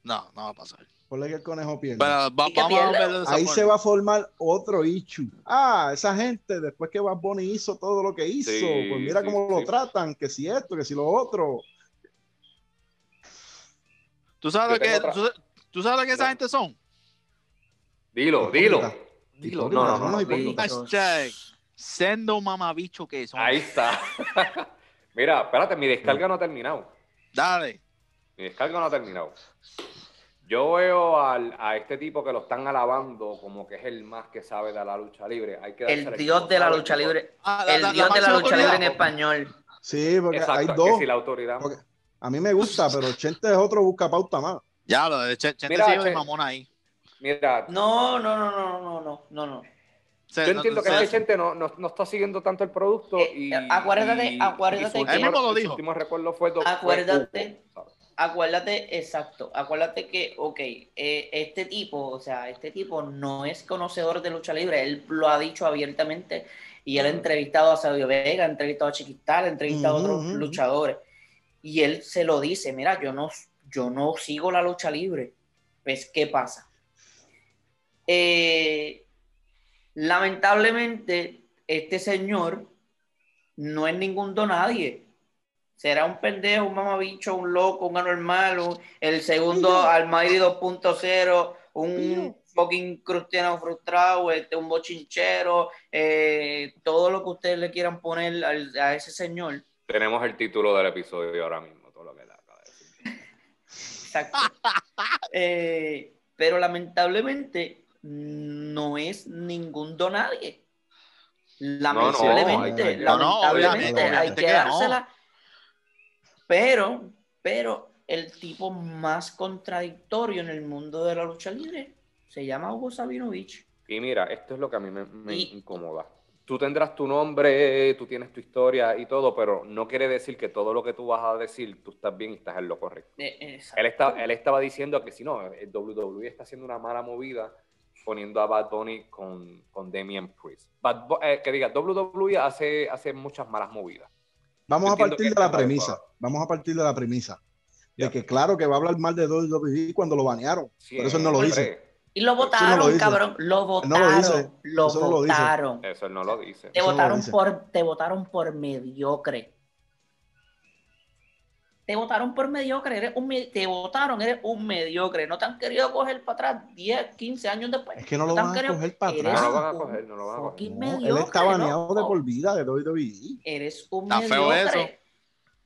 No, no va a pasar. Ponle que el conejo pierda. Ahí forma. se va a formar otro issue. Ah, esa gente, después que Bad Bunny hizo todo lo que hizo, Sí, pues mira sí, cómo sí. lo tratan, que si esto, que si lo otro. ¿Tú sabes, que, tú, tú sabes lo que esa No. gente son? Dilo, dilo. Dilo. No, no, no. unos dilo. hipócritas. Hashtag, sendo mamabicho que son. Ahí está. Mira, espérate, mi descarga no ha terminado. Dale. Mi descarga no ha terminado. Yo veo al- a este tipo que lo están alabando como que es el más que sabe de la lucha libre. Hay que El dios de la lucha libre. Ah, El dios de la lucha libre en español. Sí, porque Exacto, hay dos. si la autoridad. Porque a mí me gusta, pero Chente es otro busca pauta más. Ya, lo de Che- Chente Mira, mamón ahí. Mira, No, no, no, no, no, no, no, no. Yo entiendo que se- es que gente no, no, no está siguiendo tanto el producto Eh, y. eh, acuérdate- y- acuérdate y que- Él mismo lo último- dijo. Último recuerdo fue. fue Acuérdate. Acuérdate, exacto, acuérdate que, ok, eh, este tipo, o sea, este tipo no es conocedor de lucha libre, él lo ha dicho abiertamente y él ha entrevistado a Sabio Vega, ha entrevistado a Chiquistal, ha entrevistado a otros luchadores y él se lo dice, mira, yo no, yo no sigo la lucha libre, pues, ¿qué pasa? Eh, lamentablemente, este señor no es ningún donadie. Será un pendejo, un mamabicho, un loco, un anormal, un- el segundo Almighty 2.0, un fucking cristiano frustrado, este, un bochinchero, eh, todo lo que ustedes le quieran poner al- a ese señor. Tenemos el título del episodio ahora mismo, todo lo que le acaba de decir. Exacto. Eh, pero lamentablemente no es ningún donadie. Lamentablemente, No, no, lamentablemente hay que dársela. Pero, pero el tipo más contradictorio en el mundo de la lucha libre se llama Hugo Sabinovich. Y mira, esto es lo que a mí me, me Y- incomoda. Tú tendrás tu nombre, tú tienes tu historia y todo, pero no quiere decir que todo lo que tú vas a decir, tú estás bien y estás en lo correcto. Eh. Él, está, él estaba diciendo que si no, el WWE está haciendo una mala movida poniendo a Bad Bunny con, con Damian Priest. Bad eh, que diga, WWE hace, hace muchas malas movidas. Vamos Yo a partir de la premisa. Vamos a partir de la premisa. De que claro que va a hablar mal de WWE cuando lo banearon. Pero eso él no lo dice. Y lo no votaron, lo cabrón. Lo no votaron. lo lo dice. Eso no lo dice. votaron. Eso él no lo dice. Te no lo votaron por, te votaron por mediocre. Te votaron por mediocre, eres un, te votaron, eres un mediocre. No te han querido coger para atrás 10, 15 años después. Es que no lo te han van a querido- coger para eres No atrás. lo van a coger, no lo van a coger. No, él está baneado de por vida de. WWE. Eres un Está feo mediocre. eso.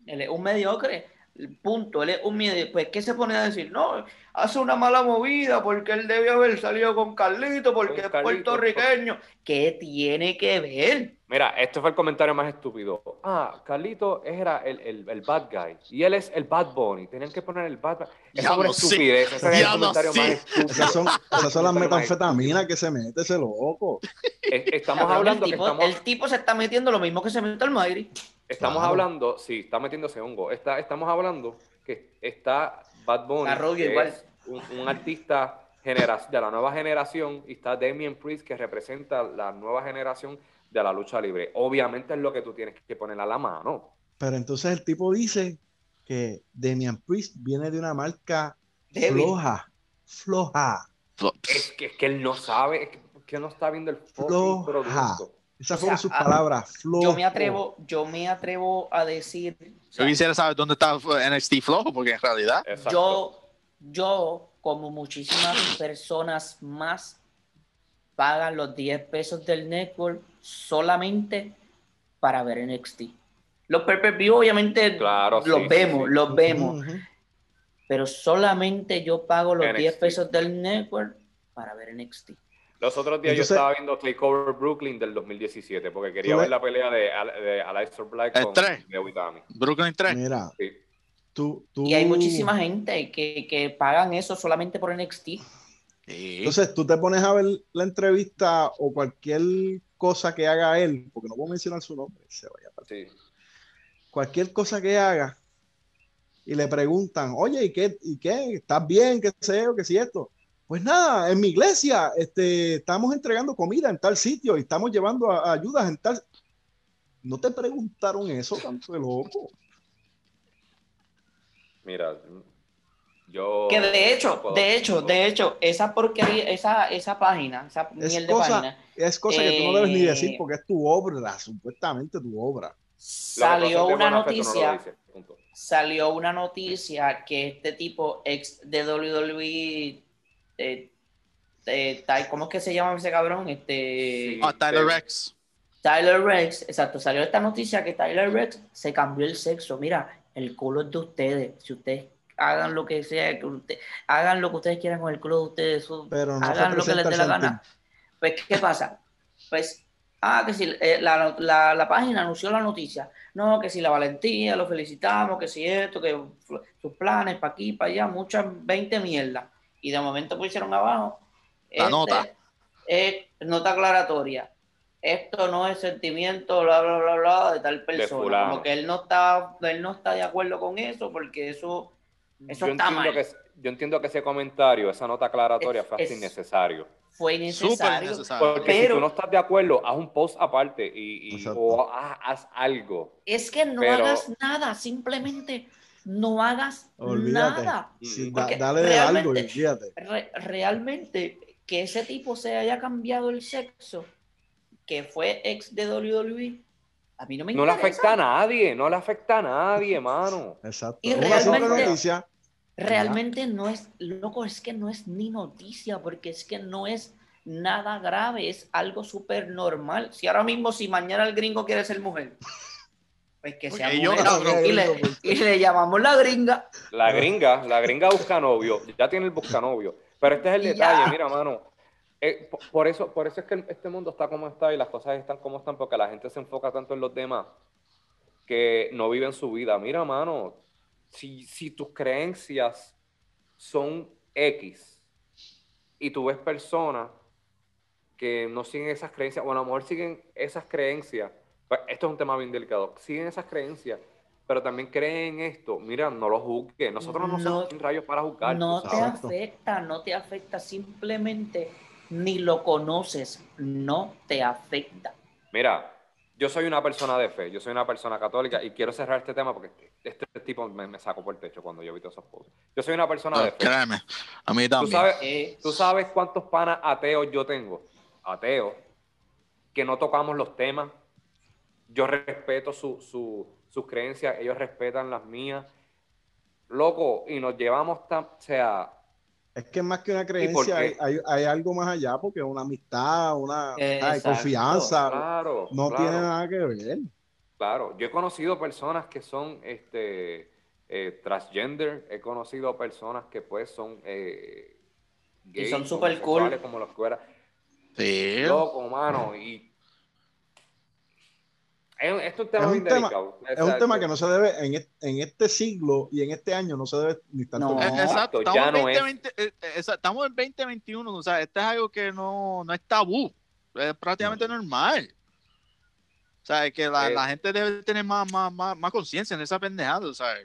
Él es un mediocre. Punto. Él es un mediocre. Pues, ¿qué se pone a decir? No, hace una mala movida porque él debió haber salido con Carlito porque Con es puertorriqueño. ¿Qué tiene que ver? Mira, este fue el comentario más estúpido. Ah, Carlito era el, el, el bad guy y él es el bad bunny. Tenían que poner el bad Esa Ya es una no estupidez. Ese es el comentario sé. más estúpido. Esas son, esas son las metanfetaminas que se mete ese loco. Es- Estamos Cabrón, hablando el, que tipo, estamos, el tipo se está metiendo lo mismo que se mete el Mayri. estamos Claro. hablando, sí, está metiéndose hongo. Está, estamos hablando que está Bad Bunny, que igual. es un, un artista genera- de la nueva generación, y está Damien Priest, que representa la nueva generación de la lucha libre. Obviamente es lo que tú tienes que poner a la mano. Pero entonces el tipo dice que Damian Priest viene de una marca Débil. floja. Floja. Es que, es que él no sabe, es que, que no está viendo el fucking producto. Esas O fueron sea, sus palabras. Flojo. Yo me atrevo, yo me atrevo a decir, o sea, Yo quisiera saber dónde está NXT flojo, porque en realidad Exacto. yo, yo, como muchísimas personas más, pagan los 10 pesos del network solamente para ver NXT. Los pay-per-view obviamente Claro, los sí, vemos, sí, sí. los vemos, pero solamente yo pago los NXT. 10 pesos del network para ver NXT. Los otros días Entonces- yo estaba viendo Takeover Brooklyn del 2017 porque quería ver la pelea de, de Aleister Black El con tres. Dewey Dami. Brooklyn 3. Mira, Sí. tú, tú- Y hay muchísima gente que, que pagan eso solamente por NXT. Sí. Entonces tú te pones a ver la entrevista o cualquier cosa que haga él, porque no puedo mencionar su nombre, se vaya para- Sí. cualquier cosa que haga y le preguntan, oye, ¿y qué? ¿Y qué? ¿Estás bien? ¿Qué sé yo? ¿Qué si esto? Pues nada, en mi iglesia este, estamos entregando comida en tal sitio y estamos llevando a- ayudas en tal. ¿No te preguntaron eso, tanto de loco? Mira, yo... Que de hecho, de hecho, de hecho, esa porquería, esa, esa página, esa Es miel de página, Es cosa que tú no debes ni Eh, decir porque es tu obra, supuestamente tu obra. Salió una no noticia, salió una noticia que este tipo ex de WWE, eh, eh, ¿cómo es que se llama ese cabrón? Este Sí. Ah, Tyler Rex. Tyler Rex, exacto, salió esta noticia que Tyler Rex se cambió el sexo. Mira, el culo es de ustedes. Si ustedes hagan lo que sea, que usted, hagan lo que ustedes quieran con el culo de ustedes, Pero no hagan lo que les dé la gana. Pues, ¿qué pasa? Pues, ah, que si eh, la, la, la página anunció la noticia. No, que si la valentía, lo felicitamos, que si esto, que sus planes para aquí, para allá, muchas 20 mierdas. Y de momento pusieron abajo. La nota. Es nota aclaratoria. Esto no es sentimiento, bla, bla, bla, bla, de tal persona. fulano. Como que él no está, él no está de acuerdo con eso, porque eso, eso yo, está entiendo mal. que, yo entiendo que ese comentario, esa nota aclaratoria Es- fue hasta es- innecesario. fue Súper innecesario. innecesario. Porque Pero- si tú no estás de acuerdo, haz un post aparte y, o haz, haz algo. Es que no Pero- hagas nada, simplemente no hagas Olvídate. nada. Sí, da- Porque dale de algo y realmente- fíjate. Re- realmente que ese tipo se haya cambiado el sexo, que fue ex de WWE, a mí no me No le interesa. afecta a nadie, no le afecta a nadie, mano. Exacto. Y Una realmente- noticia. Realmente no es, loco, es que no es ni noticia, porque es que no es nada grave, es algo súper normal. Si ahora mismo, si mañana el gringo quiere ser mujer, pues que sea yo, mujer, y, le, y le llamamos la gringa. La gringa, la gringa busca novio, ya tiene el busca novio. Pero este es el Ya. detalle, mira, mano. Eh, po- por, eso, por eso es que este mundo está como está y las cosas están como están, porque la gente se enfoca tanto en los demás que no viven su vida. Mira, mano, si, si tus creencias son X y tú ves personas que no siguen esas creencias, o a lo mejor siguen esas creencias, pues esto es un tema bien delicado, siguen esas creencias, pero también creen esto, mira, no lo juzgues, nosotros no, No- somos rayos para juzgar. No te afecta, no te afecta, simplemente ni lo conoces, no te afecta. Mira, yo soy una persona de fe, yo soy una persona católica y quiero cerrar este tema porque este tipo me, me sacó por el techo cuando yo vi todos esos posts. Yo soy una persona de fe. Créeme, a mí ¿Tú también. sabes, Eh, ¿Tú sabes cuántos panas ateos yo tengo? Ateos, que no tocamos los temas. Yo respeto su- su- sus creencias, ellos respetan las mías. Loco, y nos llevamos tan, o sea, Es que más que una creencia, hay, hay, hay algo más allá, porque es una amistad, una Eh, ay, confianza, claro. no claro, tiene nada que ver. Claro, yo he conocido personas que son este, eh, transgender, he conocido personas que pues son eh, gays, son súper homosexuales, cool. como los fuera. Sí. Loco, mano, y es, esto es un tema Es un tema- delicado. Es un tema que no se debe, en, est- en este siglo y en este año, no se debe ni estar No. Exacto, Exacto, estamos, ya en no es. 2020, eh, eh, estamos en 2021, o sea, este es algo que no, no es tabú, es prácticamente normal. O sea, es que la, Eh. la gente debe tener más, más, más, más conciencia en esa pendejada, o sea,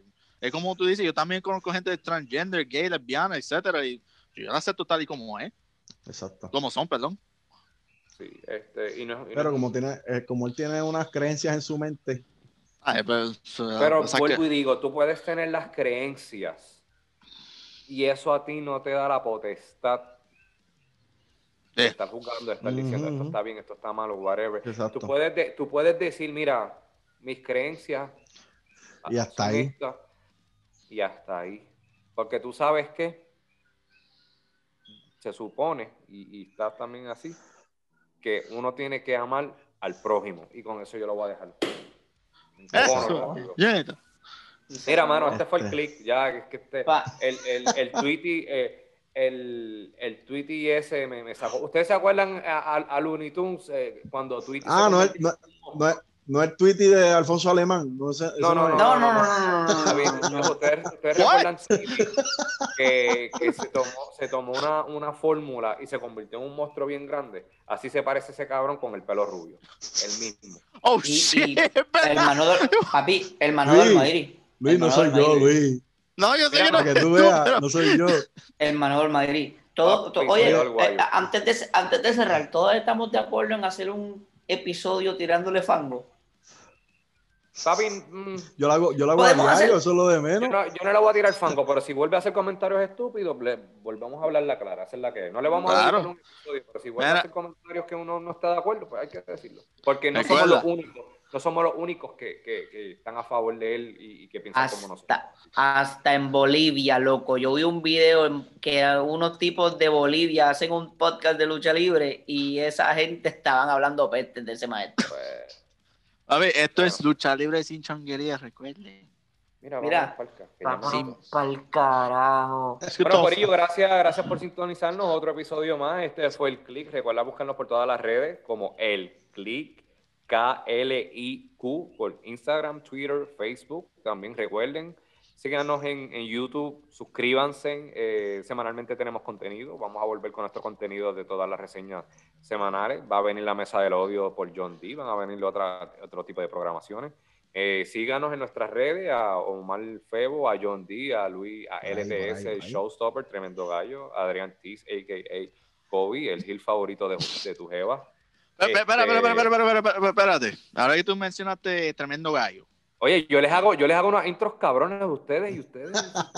es como tú dices, yo también conozco gente transgender, gay, lesbiana, etcétera, y yo la acepto tal y como es, Exacto. como son, perdón. Sí, este, y no- y no- Pero como tiene, eh, como él tiene unas creencias en su mente, Ay, pero, sea, pero o sea vuelvo que- y digo, tú puedes tener las creencias y eso a ti no te da la potestad de estar jugando, de estar diciendo esto está bien, esto está malo, whatever. exacto. Tú puedes, de- tú puedes decir, mira, mis creencias Y hasta ahí. estas, y hasta ahí. Porque tú sabes que se supone, y, y está también así, que uno tiene que amar al prójimo. Y con eso yo lo voy a dejar. Eso. Mira, mano, este fue el Este. click. Ya, es que este, Pa- el, el, el tweety, eh, el, el tweety ese me, me sacó. ¿Ustedes se acuerdan a, a, a Looney Tunes eh, cuando tweety Ah, no es, convirtió no, no no es Tweety de Alfonso Alemán. No, sé, No, no. No, no, no, no, no, Está no, bien, no, no. Ustedes, ustedes recuerdan que, que se tomó, se tomó una, una fórmula y se convirtió en un monstruo bien grande. Así se parece ese cabrón con el pelo rubio. El mismo. Oh, Y- shit, y- El verdad. Manolo, papi, el Manolo Luis, Madrid. Luis, El no soy yo, Madrid. Luis. No, yo sé Mira, que no Para que tú tú, veas, pero- no soy yo. El Manolo Madrid. Todo, Ah, oye, eh, antes, de, antes de cerrar, todos estamos de acuerdo en hacer un episodio tirándole fango. Papi, mm, Yo lo hago, yo lo hago a diario, hacer- eso es lo de yo, menos. no, yo no le voy a tirar fango, pero si vuelve a hacer comentarios estúpidos, le, volvamos a hablarla clara, es la que es. No le vamos Claro. a dedicar un episodio, pero si vuelve Mira. a hacer comentarios que uno no está de acuerdo, pues hay que decirlo. Porque no somos los únicos, no somos los únicos que, que- que están a favor de él y, y que piensan como nosotros. Hasta, en Bolivia, loco. Yo vi un video en que unos tipos de Bolivia hacen un podcast de lucha libre y esa gente estaban hablando pestes de ese maestro. Pues, A ver, esto es lucha libre sin changuería, recuerden. mira, Mira. vamos Vámonos pa'l carajo. Bueno, Corillo, gracias, gracias por sintonizarnos. Otro episodio más. Este fue el Click. Recuerda buscarnos por todas las redes como el Click, K-L-I-Q, por Instagram, Twitter, Facebook. También recuerden, síganos en, en YouTube, suscríbanse. eh, semanalmente tenemos contenido. Vamos a volver con nuestro contenido de todas las reseñas semanales. Va a venir la Mesa del Odio por John D. Van a venir otra, otro tipo de programaciones. Eh, síganos en nuestras redes, a Omar Febo, a John D, a Luis, a por el ahí. Showstopper, Tremendo Gallo, a Adrián Tiz, a.k.a. Kobe, el heel favorito de, de tu jeva. Espera, espera, Este- espera, espera, espera, espera, espera, espérate. Ahora que tú mencionaste tremendo gallo. Oye, yo les hago, yo les hago unas intros cabrones a ustedes y ustedes.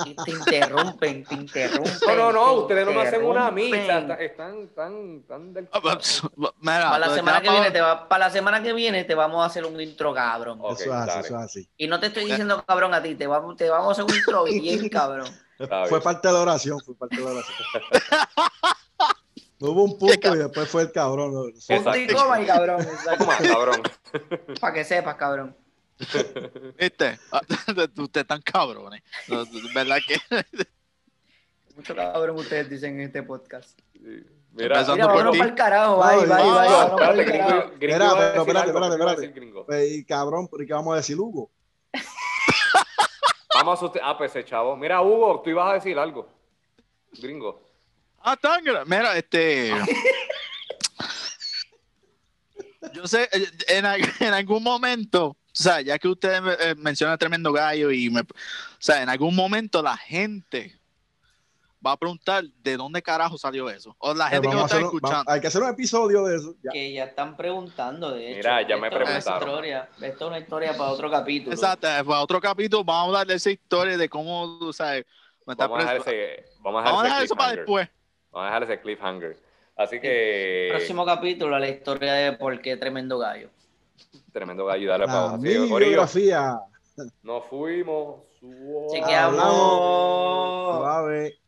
Y te interrumpen, te interrumpen. No, no, no, te ustedes no me hacen una a mí. Están, están, tan, tan del. Ah, pues, Mira, Para la, pues, semana que viene te va, para la semana que viene te vamos a hacer un intro cabrón. Eso es así, eso es así. Y no te estoy diciendo cabrón a ti, te vamos, te vamos a hacer un intro bien cabrón. Fue parte de la oración, fue parte de la oración. No hubo un punto y después fue el cabrón. ¿no? Punto y coma y cabrón. cabrón. Para que sepas, cabrón. ¿Viste? Ustedes están cabrones. No, ¿Verdad que? Mucho cabrón ustedes dicen en este podcast. Mira, Mira, por vámonos para el carajo, No, bye, bye, bye. espérate, pero espérate, espérate, ¿qué iba a espérate. Pues, y cabrón, ¿pero ¿y qué vamos a decir, Hugo? Vamos a usted. Ah, pues chavo. Mira, Hugo, tú ibas a decir algo. Gringo. Ah, tan gra- Mira, este. Yo sé, eh, en, en algún momento, o sea, ya que usted eh, menciona tremendo gallo y me, o sea, en algún momento la gente va a preguntar de dónde carajo salió eso. O la gente que lo está hacer escuchando. vamos- hay que hacer un episodio de eso. ya. Que ya están preguntando, de hecho. Mira, ya me preguntaron. historia- Esto es una historia para otro capítulo. Exacto, para otro capítulo vamos a hablar de esa historia de cómo, me está Vamos a dejar preso- ese, vamos a dejar Vamos a ese dejar eso para después. Vamos a dejar ese cliffhanger. Así que Próximo capítulo, la historia de por qué tremendo gallo. tremendo gallo, dale para bibliografía. nos fuimos. Chequeamos. Suave.